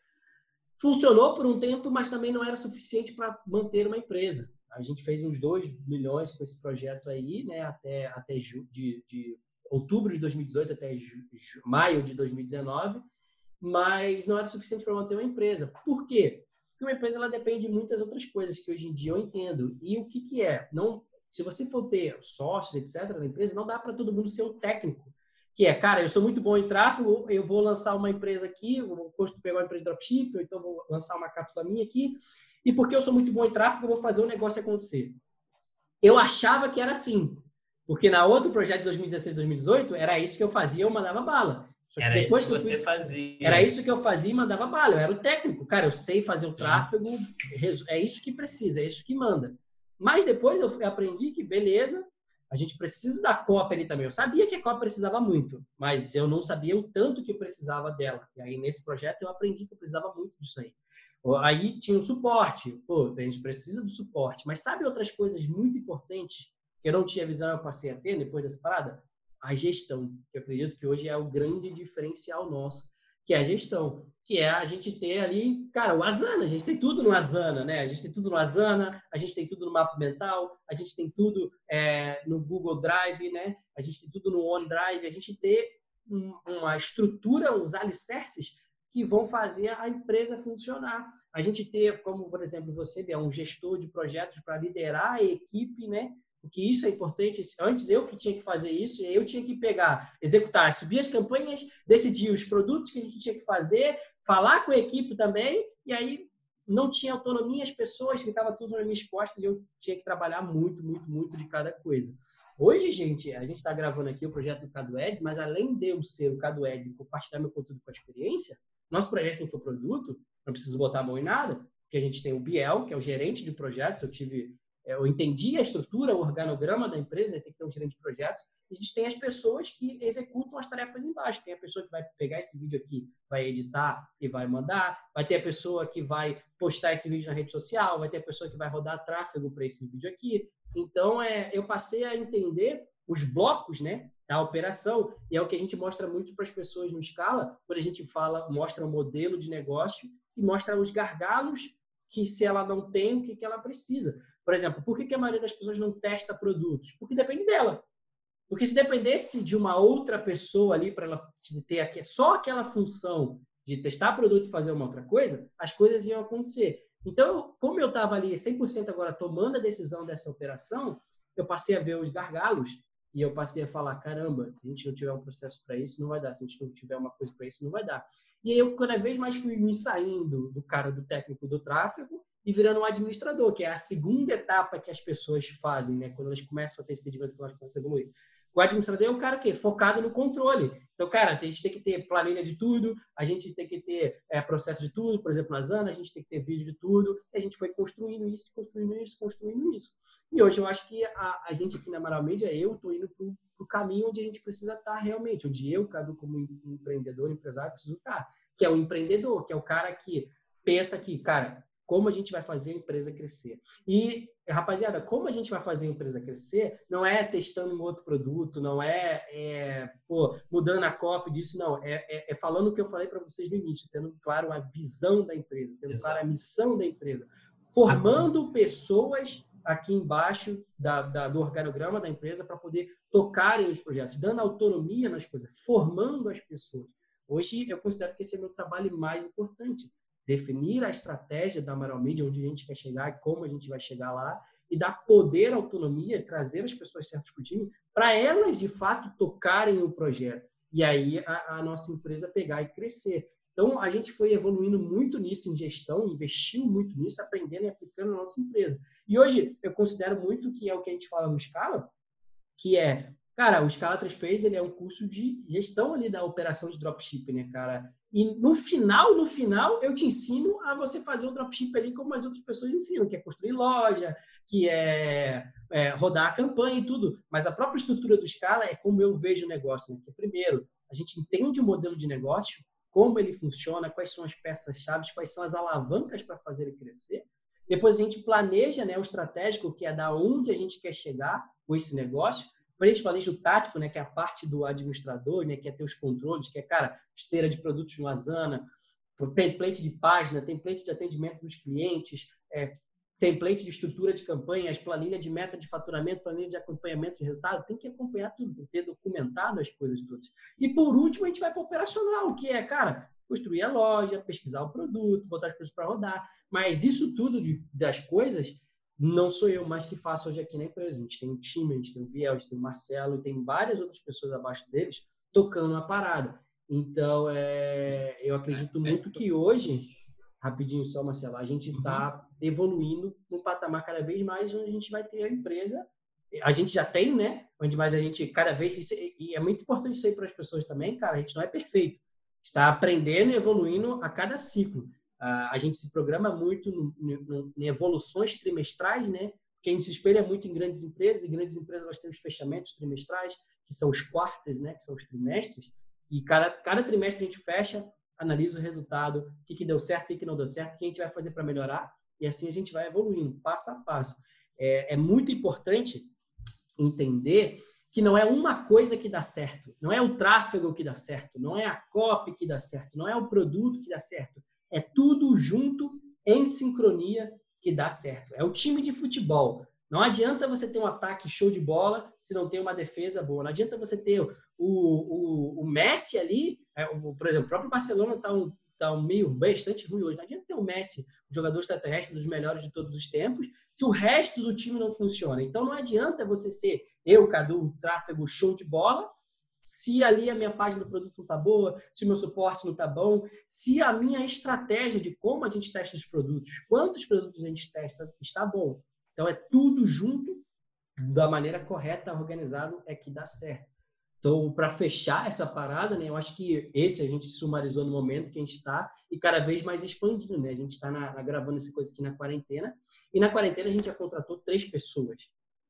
Funcionou por um tempo, mas também não era suficiente para manter uma empresa. A gente fez uns 2 milhões com esse projeto aí, né? Até, até de, de outubro de 2018 até maio de 2019, mas não era suficiente para manter uma empresa. Por quê? Porque uma empresa ela depende de muitas outras coisas que hoje em dia eu entendo. E o que, que é? Não, se você for ter sócios, etc., na empresa, não dá para todo mundo ser o técnico. Que é, cara, eu sou muito bom em tráfego, eu vou lançar uma empresa aqui, vou pegar uma empresa de dropship, então vou lançar uma cápsula minha aqui, e porque eu sou muito bom em tráfego, eu vou fazer o um negócio acontecer. Eu achava que era assim, porque na outro projeto de 2016 2018, era isso que eu fazia, eu mandava bala. Era depois isso que, você fui, fazia. Era isso que eu fazia e mandava bala. Eu era o técnico. Cara, eu sei fazer o tráfego, é isso que precisa, é isso que manda. Mas depois eu aprendi que, beleza, a gente precisa da Copa ali também. Eu sabia que a Copa precisava muito, mas eu não sabia o tanto que eu precisava dela. E aí, nesse projeto, eu aprendi que eu precisava muito disso aí. Aí tinha o suporte. Pô, a gente precisa do suporte. Mas sabe outras coisas muito importantes que eu não tinha visão eu passei a ter depois dessa parada? A gestão, que eu acredito que hoje é o grande diferencial nosso, que é a gestão, que é a gente ter ali, cara, o Asana, a gente tem tudo no Asana, né? A gente tem tudo no Asana, a gente tem tudo no mapa mental, a gente tem tudo é, no Google Drive, né? A gente tem tudo no OneDrive, a gente tem um, uma estrutura, uns alicerces que vão fazer a empresa funcionar. A gente ter, como por exemplo você, é um gestor de projetos para liderar a equipe, né? Porque isso é importante. Antes eu que tinha que fazer isso, eu tinha que pegar, executar, subir as campanhas, decidir os produtos que a gente tinha que fazer, falar com a equipe também, e aí não tinha autonomia, as pessoas que estavam tudo nas minhas costas e eu tinha que trabalhar muito, muito, muito de cada coisa. Hoje, gente, a gente está gravando aqui o projeto do Cadu Eds, mas além de eu ser o Cadu Eds e compartilhar meu conteúdo com a experiência, nosso projeto foi produto, não preciso botar a mão em nada, porque a gente tem o Biel, que é o gerente de projetos, eu tive é, eu entendi a estrutura, o organograma da empresa, tem que ter um gerente de projetos. A gente tem as pessoas que executam as tarefas embaixo. Tem a pessoa que vai pegar esse vídeo aqui, vai editar e vai mandar. Vai ter a pessoa que vai postar esse vídeo na rede social. Vai ter a pessoa que vai rodar tráfego para esse vídeo aqui. Então, é, eu passei a entender os blocos né, da operação. E é o que a gente mostra muito para as pessoas no Scala, quando a gente fala, mostra o um modelo de negócio e mostra os gargalos que se ela não tem, o que, que ela precisa. Por exemplo, por que, que a maioria das pessoas não testa produtos? Porque depende dela. Porque se dependesse de uma outra pessoa ali para ela ter só aquela função de testar produto e fazer uma outra coisa, as coisas iam acontecer. Então, como eu estava ali 100% agora tomando a decisão dessa operação, eu passei a ver os gargalos e eu passei a falar, caramba, se a gente não tiver um processo para isso, não vai dar. Se a gente não tiver uma coisa para isso, não vai dar. E aí eu cada vez mais fui me saindo do cara do técnico do tráfego e virando um administrador, que é a segunda etapa que as pessoas fazem, né? Quando elas começam a ter esse entendimento que elas começam a evoluir. O administrador é o cara que focado no controle. Então, cara, a gente tem que ter planilha de tudo, a gente tem que ter é, processo de tudo, por exemplo, na Zana, a gente tem que ter vídeo de tudo, a gente foi construindo isso, construindo isso, construindo isso. E hoje eu acho que a, a gente aqui na Amaral Media, eu estou indo para o caminho onde a gente precisa estar tá realmente, onde eu, Cadu, como empreendedor, empresário, preciso estar. Tá que é o empreendedor, que é o cara que pensa que, cara, como a gente vai fazer a empresa crescer. E, rapaziada, como a gente vai fazer a empresa crescer, não é testando um outro produto, não é, é pô, mudando a copy disso, não. É, é, é falando o que eu falei para vocês no início, tendo claro a visão da empresa, tendo claro a missão da empresa, formando pessoas aqui embaixo da, da, do organograma da empresa para poder tocarem os projetos, dando autonomia nas coisas, formando as pessoas. Hoje eu considero que esse é o meu trabalho mais importante definir a estratégia da Amaral Media, onde a gente quer chegar e como a gente vai chegar lá, e dar poder, autonomia, trazer as pessoas certas para o time, para elas, de fato, tocarem o projeto. E aí a, a, nossa empresa pegar e crescer. Então, a gente foi evoluindo muito nisso em gestão, investiu muito nisso, aprendendo e aplicando na nossa empresa. E hoje, eu considero muito que é o que a gente fala no Scala, que é, cara, o Scala 3Ps, ele é um curso de gestão ali da operação de dropshipping, né, cara? E no final, no final, eu te ensino a você fazer o dropship ali como as outras pessoas ensinam, que é construir loja, que é, é rodar a campanha e tudo. Mas a própria estrutura do Scala é como eu vejo o negócio. Né? Que, primeiro, a gente entende o modelo de negócio, como ele funciona, quais são as peças-chave, quais são as alavancas para fazer ele crescer. Depois a gente planeja né, o estratégico, que é da onde a gente quer chegar com esse negócio principalmente o tático, né, que é a parte do administrador, né, que é ter os controles, que é, cara, esteira de produtos no Asana, template de página, template de atendimento dos clientes, é, template de estrutura de campanha, as planilhas de meta de faturamento, planilha de acompanhamento de resultado, tem que acompanhar tudo, tem que ter documentado as coisas todas. E por último, a gente vai para o operacional, que é, cara, construir a loja, pesquisar o produto, botar as coisas para rodar. Mas isso tudo de, das coisas não sou eu mais que faço hoje aqui na empresa. A gente tem um time, a gente tem o Biel, a gente tem o Marcelo, tem várias outras pessoas abaixo deles tocando a parada. Então, é, eu acredito é, é. muito que hoje, rapidinho só, Marcelo, a gente está uhum. evoluindo num patamar cada vez mais onde a gente vai ter a empresa. A gente já tem, né? Onde mais a gente cada vez. E é muito importante isso aí para as pessoas também, cara. A gente não é perfeito. Está aprendendo e evoluindo a cada ciclo a gente se programa muito em evoluções trimestrais, né? Porque a gente se espelha muito em grandes empresas, e grandes empresas elas têm os fechamentos trimestrais, que são os quartos, né? Que são os trimestres. E cada, cada trimestre a gente fecha, analisa o resultado, o que, que deu certo, o que, que não deu certo, o que a gente vai fazer para melhorar, e assim a gente vai evoluindo, passo a passo. É, é muito importante entender que não é uma coisa que dá certo, não é o tráfego que dá certo, não é a copy que dá certo, não é o produto que dá certo, é tudo junto, em sincronia, que dá certo. É o time de futebol. Não adianta você ter um ataque show de bola se não tem uma defesa boa. Não adianta você ter o, o, o Messi ali, é, o, por exemplo, o próprio Barcelona está um, tá um meio bastante ruim hoje. Não adianta ter o Messi, o jogador extraterrestre dos melhores de todos os tempos, se o resto do time não funciona. Então não adianta você ser eu, Cadu, tráfego show de bola, se ali a minha página do produto não está boa, se o meu suporte não está bom, se a minha estratégia de como a gente testa os produtos, quantos produtos a gente testa, está bom. Então, é tudo junto, da maneira correta, organizado, é que dá certo. Então, para fechar essa parada, né, eu acho que esse a gente sumarizou no momento que a gente está e cada vez mais expandindo. Né? A gente está gravando essa coisa aqui na quarentena e na quarentena a gente já contratou três pessoas.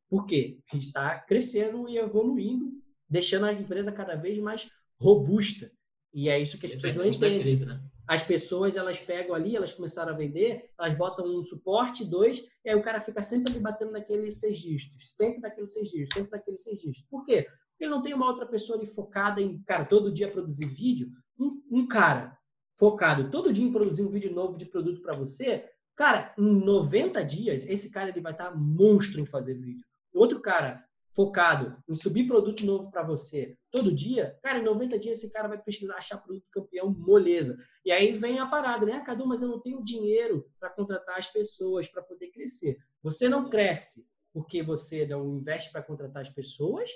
Por quê? A gente está crescendo e evoluindo deixando a empresa cada vez mais robusta. E é isso que as pessoas não entendem. Crise, né? As pessoas, elas pegam ali, elas começaram a vender, elas botam um suporte, dois, e aí o cara fica sempre ali batendo naqueles seis dígitos, sempre naqueles seis dígitos, sempre naqueles seis dígitos. Por quê? Porque ele não tem uma outra pessoa ali focada em, cara, todo dia produzir vídeo. Um, um cara focado todo dia em produzir um vídeo novo de produto para você, cara, em 90 dias, esse cara ele vai estar tá monstro em fazer vídeo. Outro cara focado em subir produto novo para você todo dia, cara, em 90 dias esse cara vai pesquisar, achar produto campeão, moleza. E aí vem a parada, né? Ah, Cadu, mas eu não tenho dinheiro para contratar as pessoas para poder crescer. Você não cresce porque você não investe para contratar as pessoas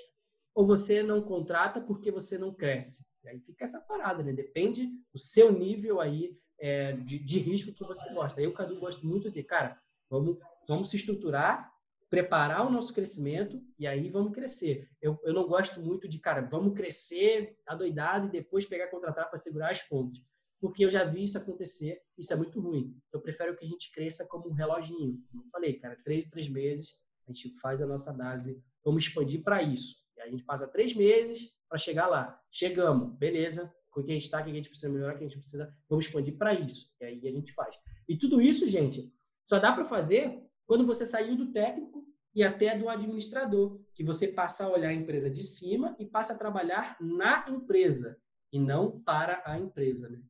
ou você não contrata porque você não cresce. E aí fica essa parada, né? Depende do seu nível aí é, de, de risco que você gosta. Eu, Cadu, gosto muito de, cara, vamos, vamos se estruturar preparar o nosso crescimento e aí vamos crescer. Eu, eu não gosto muito de, cara, vamos crescer adoidado e depois pegar contratar para segurar as pontas. Porque eu já vi isso acontecer, isso é muito ruim. Eu prefiro que a gente cresça como um reloginho. Como eu falei, cara, três, três meses, a gente faz a nossa análise, vamos expandir para isso. E a gente passa três meses para chegar lá. Chegamos, beleza, o que a gente está, que a gente precisa melhorar, que a gente precisa, vamos expandir para isso. E aí a gente faz. E tudo isso, gente, só dá para fazer quando você saiu do técnico e até do administrador, que você passa a olhar a empresa de cima e passa a trabalhar na empresa e não para a empresa, né?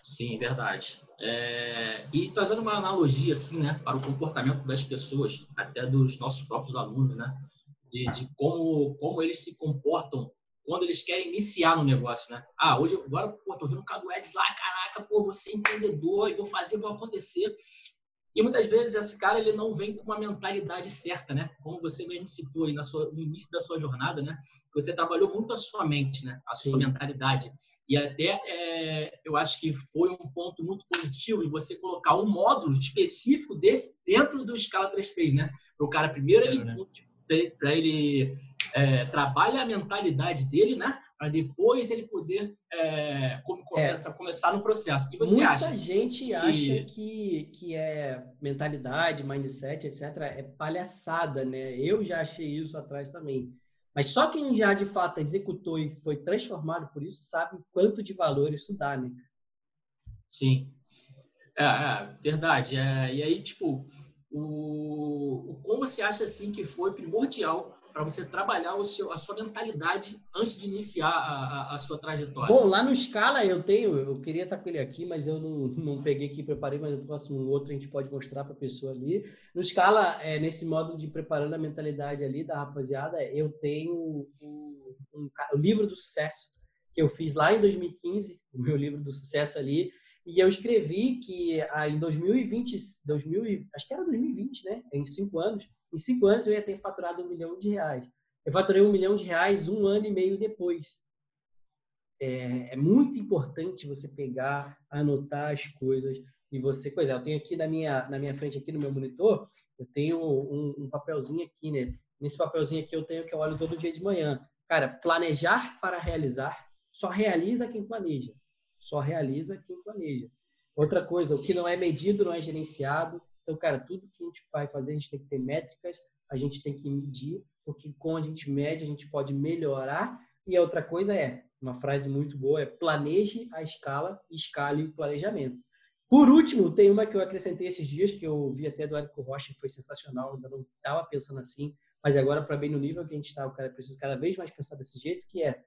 Sim, verdade. É, e trazendo uma analogia assim, né, para o comportamento das pessoas, até dos nossos próprios alunos, né, de, de como como eles se comportam quando eles querem iniciar no negócio, né? Ah, hoje agora, pô, tô vendo o Cadu Eds lá, caraca, pô, vou ser empreendedor e vou fazer, vou acontecer. E muitas vezes esse cara ele não vem com uma mentalidade certa, né? Como você mesmo citou aí na sua, no início da sua jornada, né? Você trabalhou muito a sua mente, né? A sua Sim. mentalidade. E até é, eu acho que foi um ponto muito positivo de você colocar um módulo específico desse dentro do Escala 3Ps, né? Para o cara primeiro ele, né? para ele é, trabalha a mentalidade dele, né? Para depois ele poder é, é. começar no processo. O que você Muita acha? Muita gente acha que, que é mentalidade, mindset, etc., é palhaçada, né? Eu já achei isso atrás também. Mas só quem já de fato executou e foi transformado por isso sabe o quanto de valor isso dá, né? Sim. É, é verdade. É, e aí, tipo, o, o, como você acha assim que foi primordial para você trabalhar o seu, a sua mentalidade antes de iniciar a, a, a, sua trajetória? Bom, lá no Scala eu tenho, eu queria estar com ele aqui, mas eu não, não peguei aqui, preparei, mas no próximo outro a gente pode mostrar para a pessoa ali. No Scala, é, nesse modo de preparando a mentalidade ali da rapaziada, eu tenho um, um, o livro do sucesso que eu fiz lá em 2015, o meu livro do sucesso ali, e eu escrevi que ah, em 2020, 2000, acho que era 2020, né? Em cinco anos, em cinco anos eu ia ter faturado um milhão de reais. Eu faturei um milhão de reais um ano e meio depois. É, é muito importante você pegar, anotar as coisas e você, coisa, eu tenho aqui na minha na minha frente aqui no meu monitor, eu tenho um, um papelzinho aqui, né? Nesse papelzinho aqui eu tenho que eu olho todo dia de manhã. Cara, planejar para realizar, só realiza quem planeja. Só realiza quem planeja. Outra coisa, o que não é medido não é gerenciado. Então, cara, tudo que a gente vai fazer, a gente tem que ter métricas, a gente tem que medir, porque com a gente mede, a gente pode melhorar. E a outra coisa é, uma frase muito boa, é planeje a escala, escale o planejamento. Por último, tem uma que eu acrescentei esses dias, que eu vi até do Érico Rocha, foi sensacional, ainda não estava pensando assim, mas agora, para bem no nível que a gente está, o cara precisa cada vez mais pensar desse jeito, que é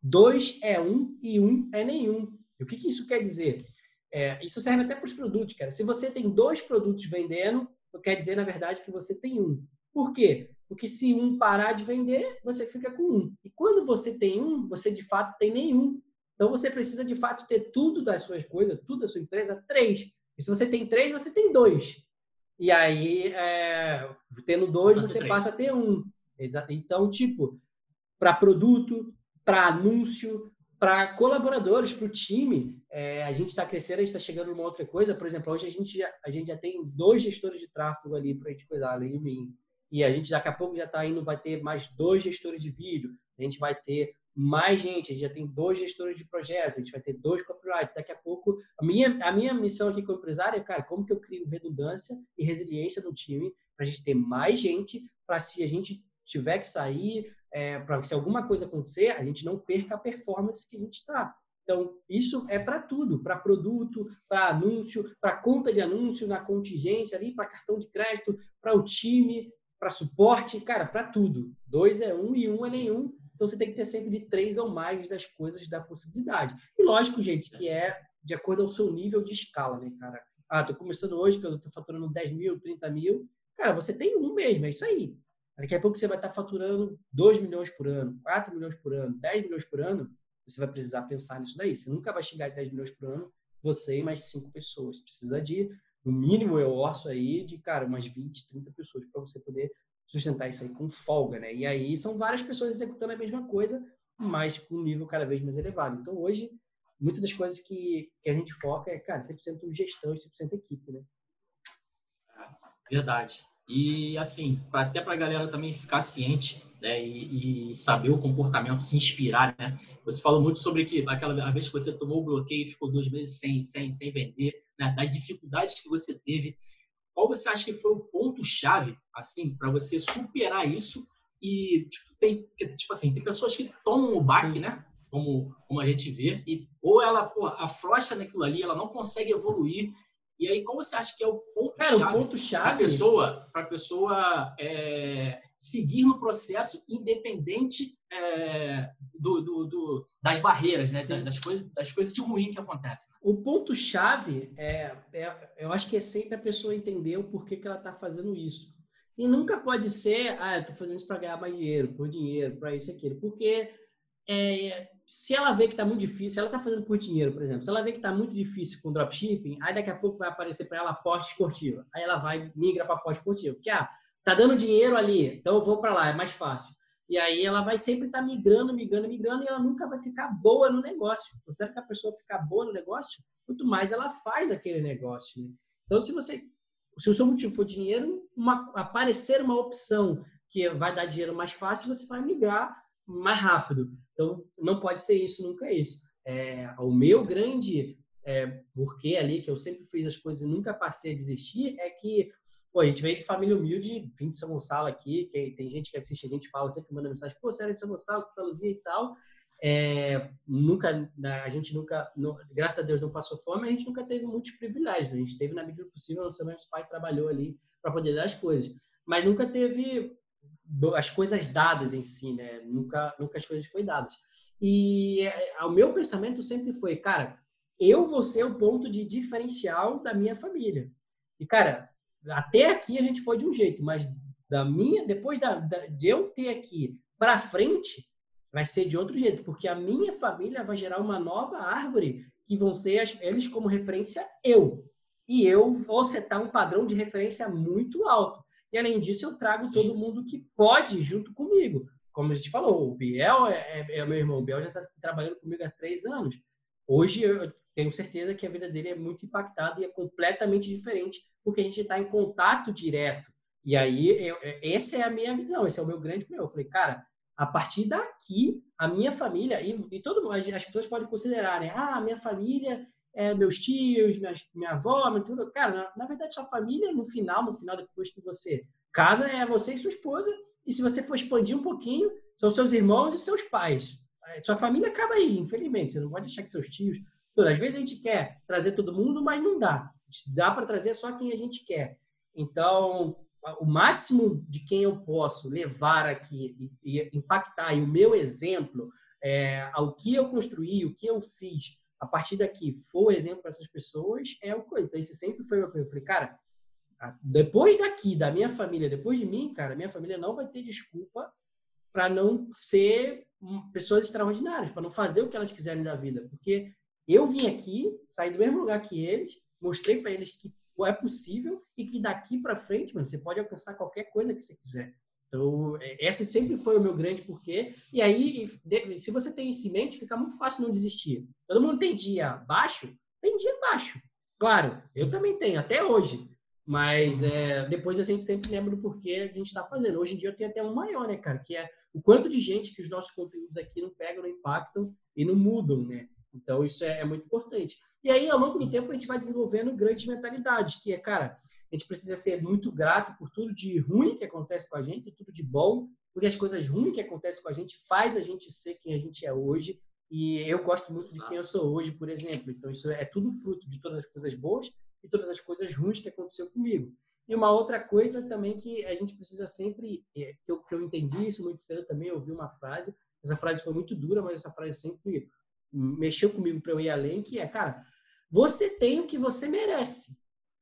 dois é um e um é nenhum. E o que, que isso quer dizer? É, isso serve até para os produtos, cara. Se você tem dois produtos vendendo, quer dizer, na verdade, que você tem um. Por quê? Porque se um parar de vender, você fica com um. E quando você tem um, você de fato tem nenhum. Então você precisa de fato ter tudo das suas coisas, tudo da sua empresa, três. E se você tem três, você tem dois. E aí, é, tendo dois, você passa a ter um. Então, tipo, para produto, para anúncio, para colaboradores, para o time, é, a gente está crescendo, a gente está chegando numa outra coisa. Por exemplo, hoje a gente já, a gente já tem dois gestores de tráfego ali para a gente coisar, além de mim. E a gente daqui a pouco já está indo, vai ter mais dois gestores de vídeo. A gente vai ter mais gente, a gente já tem dois gestores de projeto, a gente vai ter dois copyrights. Daqui a pouco, a minha, a minha missão aqui como empresário é, cara, como que eu crio redundância e resiliência no time para a gente ter mais gente, para se a gente tiver que sair, é, para se alguma coisa acontecer, a gente não perca a performance que a gente está. Então, isso é para tudo, para produto, para anúncio, para conta de anúncio, na contingência ali, para cartão de crédito, para o time, para suporte, cara, para tudo. Dois é um e um é nenhum. Então, você tem que ter sempre de três ou mais das coisas da possibilidade. E lógico, gente, que é de acordo ao seu nível de escala, né, cara? Ah, tô começando hoje, que eu tô faturando 10 mil, 30 mil. Cara, você tem um mesmo, é isso aí. Daqui a pouco você vai estar faturando 2 milhões por ano, 4 milhões por ano, 10 milhões por ano. Você vai precisar pensar nisso daí. Você nunca vai chegar a 10 milhões por ano, você e mais 5 pessoas. Precisa de, no mínimo, eu orço aí de, cara, umas 20, 30 pessoas para você poder sustentar isso aí com folga, né? E aí são várias pessoas executando a mesma coisa, mas com um nível cada vez mais elevado. Então, hoje, muitas das coisas que, que a gente foca é, cara, 100% gestão e 100% equipe, né? Verdade. E, assim, pra, até para a galera também ficar ciente né, e, e, saber o comportamento, se inspirar, né? Você falou muito sobre que aquela a vez que você tomou o bloqueio e ficou dois meses sem, sem, sem vender, né, das dificuldades que você teve. Qual você acha que foi o ponto-chave, assim, para você superar isso? E, tipo, tem, tipo assim, tem pessoas que tomam o baque, né? como, como a gente vê, e, ou ela pô, afrouxa naquilo ali, ela não consegue evoluir. E aí, qual você acha que é o ponto-chave ponto para a pessoa, pra pessoa é, seguir no processo independente é, do, do, do, das barreiras, né? das, coisas, das coisas de ruim que acontecem? O ponto-chave, é, é, eu acho que é sempre a pessoa entender o porquê que ela está fazendo isso. E nunca pode ser, ah, eu tô fazendo isso para ganhar mais dinheiro, por dinheiro, para isso e aquilo. Porque é, se ela vê que está muito difícil, se ela está fazendo por dinheiro, por exemplo, se ela vê que está muito difícil com dropshipping, aí daqui a pouco vai aparecer para ela aposta esportiva. Aí ela vai migra para aposta esportiva. Porque, ah, tá dando dinheiro ali, então eu vou para lá, é mais fácil. E aí ela vai sempre estar tá migrando, migrando, migrando, e ela nunca vai ficar boa no negócio. Considera que a pessoa ficar boa no negócio, quanto mais ela faz aquele negócio. Né? Então, se você se o seu motivo for dinheiro, uma, aparecer uma opção que vai dar dinheiro mais fácil, você vai migrar mais rápido. Então, não pode ser isso, nunca é isso. É, o meu grande é, porquê ali, que eu sempre fiz as coisas e nunca passei a desistir, é que pô, a gente veio de família humilde, vim de São Gonçalo aqui, que tem gente que assiste a gente fala, sempre manda mensagem, pô, você era de São Gonçalo, Santa Luzia e tal. É, nunca, a gente nunca, não, graças a Deus, não passou fome, a gente nunca teve muitos privilégios. A gente teve na medida do possível, nosso pai trabalhou ali para poder dar as coisas, mas nunca teve as coisas dadas em si, né? Nunca, nunca as coisas foram dadas. E é, o meu pensamento sempre foi, cara, eu vou ser o ponto de diferencial da minha família. E cara, até aqui a gente foi de um jeito, mas da minha, depois da, da de eu ter aqui para frente, vai ser de outro jeito, porque a minha família vai gerar uma nova árvore que vão ser as, eles como referência eu. E eu vou setar um padrão de referência muito alto. E além disso, eu trago Sim. todo mundo que pode junto comigo. Como a gente falou, o Biel é, é, é meu irmão. O Biel já está trabalhando comigo há três anos. Hoje eu tenho certeza que a vida dele é muito impactada e é completamente diferente, porque a gente está em contato direto. E aí, eu, essa é a minha visão, esse é o meu grande problema. Eu falei, cara, a partir daqui, a minha família, e, e todo mundo, as pessoas podem considerar, né? Ah, minha família, é, meus tios, minha, minha avó, minha, tudo. Cara, na, na, verdade, sua família, no final, no final, depois que você casa, é você e sua esposa. E se você for expandir um pouquinho, são seus irmãos e seus pais. Sua família acaba aí, infelizmente. Você não pode deixar que seus tios. Tudo. Às vezes a gente quer trazer todo mundo, mas não dá. Dá para trazer só quem a gente quer. Então, o máximo de quem eu posso levar aqui e, e impactar, e o meu exemplo, é, ao que eu construí, o que eu fiz, a partir daqui for exemplo para essas pessoas, é o coisa. Então, esse sempre foi o meu Eu falei, cara, depois daqui, da minha família, depois de mim, cara, minha família não vai ter desculpa para não ser pessoas extraordinárias, para não fazer o que elas quiserem da vida. Porque eu vim aqui, saí do mesmo lugar que eles, mostrei para eles que é possível e que daqui para frente, mano, você pode alcançar qualquer coisa que você quiser. Então, é, esse sempre foi o meu grande porquê. E aí, se você tem isso em mente, fica muito fácil não desistir. Todo mundo tem dia baixo? Tem dia baixo. Claro, eu também tenho, até hoje. Mas é, depois a gente sempre lembra do porquê a gente está fazendo. Hoje em dia eu tenho até um maior, né, cara? Que é o quanto de gente que os nossos conteúdos aqui não pegam, não impactam e não mudam, né? Então, isso é, é muito importante. E aí, ao longo do tempo, a gente vai desenvolvendo grandes mentalidades, que é, cara, a gente precisa ser muito grato por tudo de ruim que acontece com a gente, tudo de bom, porque as coisas ruins que acontecem com a gente faz a gente ser quem a gente é hoje. E eu gosto muito de quem eu sou hoje, por exemplo. Então, isso é tudo fruto de todas as coisas boas e todas as coisas ruins que aconteceu comigo. E uma outra coisa também que a gente precisa sempre, é, que eu, que eu entendi isso muito cedo também, eu ouvi uma frase, essa frase foi muito dura, mas essa frase sempre mexeu comigo para eu ir além, que é, cara, você tem o que você merece.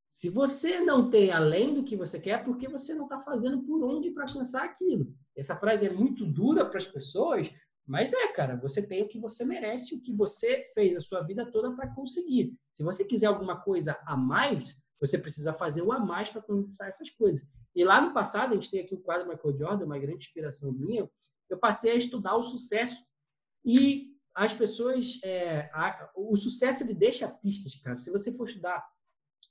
Se você não tem além do que você quer, é porque você não está fazendo por onde para alcançar aquilo. Essa frase é muito dura para as pessoas, mas é, cara, você tem o que você merece, o que você fez a sua vida toda para conseguir. Se você quiser alguma coisa a mais, você precisa fazer o a mais para conquistar essas coisas. E lá no passado, a gente tem aqui o quadro Michael Jordan, uma grande inspiração minha, eu passei a estudar o sucesso. E as pessoas. É, a, o sucesso ele deixa pistas, cara. Se você for estudar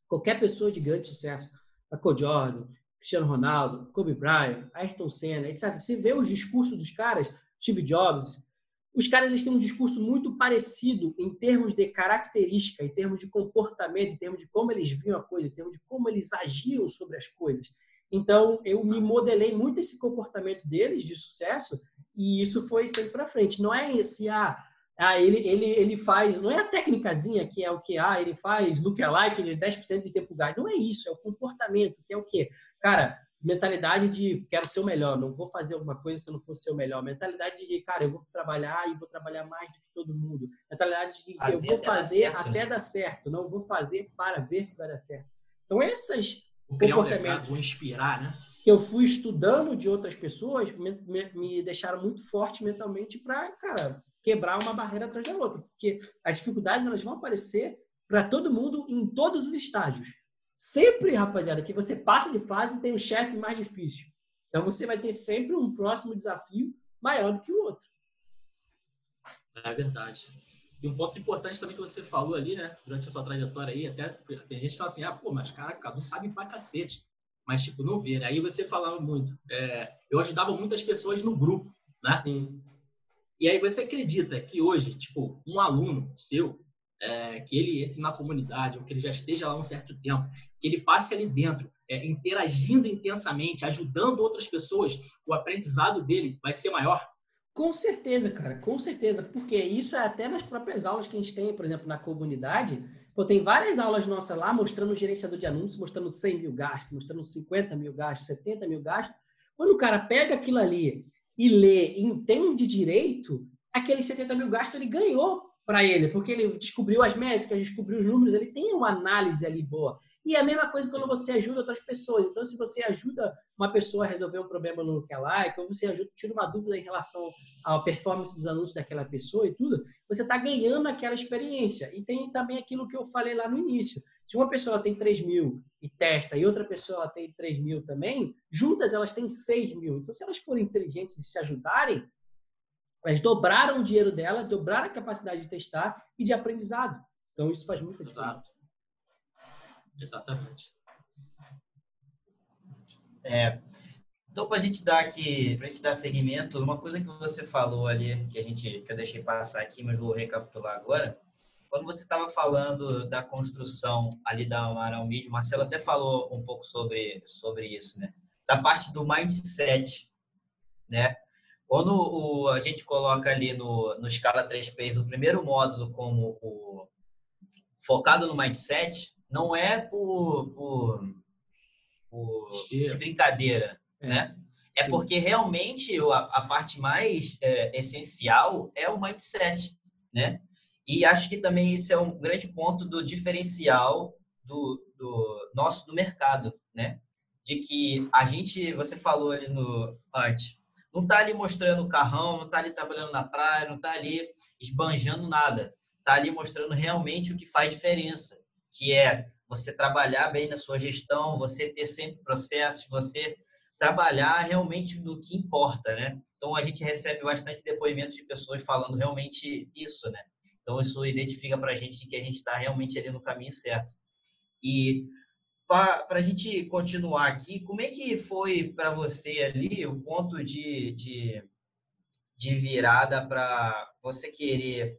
qualquer pessoa de grande sucesso, Michael Jordan, Cristiano Ronaldo, Kobe Bryant, Ayrton Senna, etc. Você vê os discursos dos caras, Steve Jobs, os caras eles têm um discurso muito parecido em termos de característica, em termos de comportamento, em termos de como eles viam a coisa, em termos de como eles agiam sobre as coisas. Então, eu me modelei muito esse comportamento deles de sucesso e isso foi sempre para frente. Não é esse, ah, Ah, ele, ele, ele faz, não é a técnicazinha que é o que? Ah, ele faz lookalike de 10% de tempo gás. Não é isso, é o comportamento, que é o quê? Cara, mentalidade de quero ser o melhor, não vou fazer alguma coisa se não for ser o melhor. Mentalidade de, cara, eu vou trabalhar e vou trabalhar mais do que todo mundo. Mentalidade de fazer eu vou fazer até, dar certo, até né? dar certo, não vou fazer para ver se vai dar certo. Então, esses comportamentos. Um vou inspirar, né? Que eu fui estudando de outras pessoas me, me, me deixaram muito forte mentalmente para, cara, quebrar uma barreira atrás da outra. Porque as dificuldades elas vão aparecer para todo mundo em todos os estágios. Sempre, rapaziada, que você passa de fase tem um chefe mais difícil. Então você vai ter sempre um próximo desafio maior do que o outro. É verdade. E um ponto importante também que você falou ali, né, durante a sua trajetória aí, até tem gente que fala assim, ah, pô, mas cara, um sabe pra cacete. Mas, tipo, não vê, né? Aí você falava muito. É, eu ajudava muitas pessoas no grupo, né? Sim. E aí você acredita que hoje, tipo, um aluno seu, é, que ele entre na comunidade, ou que ele já esteja lá um certo tempo, que ele passe ali dentro, é, interagindo intensamente, ajudando outras pessoas, o aprendizado dele vai ser maior? Com certeza, cara, com certeza, porque isso é até nas próprias aulas que a gente tem, por exemplo, na comunidade. Pô, tem várias aulas nossas lá mostrando o gerenciador de anúncios, mostrando 100 mil gastos, mostrando 50 mil gastos, 70 mil gastos. Quando o cara pega aquilo ali e lê e entende direito, aqueles 70 mil gastos ele ganhou para ele, porque ele descobriu as métricas, descobriu os números, ele tem uma análise ali boa. E é a mesma coisa quando você ajuda outras pessoas. Então, se você ajuda uma pessoa a resolver um problema no Lookalike, ou você ajuda, tira uma dúvida em relação à performance dos anúncios daquela pessoa e tudo, você está ganhando aquela experiência. E tem também aquilo que eu falei lá no início. Se uma pessoa tem 3 mil e testa e outra pessoa tem 3 mil também, juntas elas têm 6 mil. Então, se elas forem inteligentes e se ajudarem, elas dobraram o dinheiro dela, dobraram a capacidade de testar e de aprendizado. Então, isso faz muita diferença. Exatamente. É, então, para a gente dar aqui, para gente dar seguimento, uma coisa que você falou ali, que a gente, que eu deixei passar aqui, mas vou recapitular agora. Quando você estava falando da construção ali da Amaral Media, o Marcelo até falou um pouco sobre, sobre isso, né? Da parte do mindset, né? Quando o, a gente coloca ali no, no Scala 3Ps o primeiro módulo como o, focado no mindset, não é por, por, por de brincadeira, é. né? É Sim. porque realmente a, a parte mais é, essencial é o mindset, né? E acho que também isso é um grande ponto do diferencial do, do nosso do mercado, né? De que a gente, você falou ali no antes, não está ali mostrando o carrão, não está ali trabalhando na praia, não está ali esbanjando nada. Está ali mostrando realmente o que faz diferença, que é você trabalhar bem na sua gestão, você ter sempre processos, você trabalhar realmente no que importa, né? Então a gente recebe bastante depoimentos de pessoas falando realmente isso, né? Então isso identifica para a gente que a gente está realmente ali no caminho certo. E para a gente continuar aqui, como é que foi para você ali o ponto de, de, de virada para você querer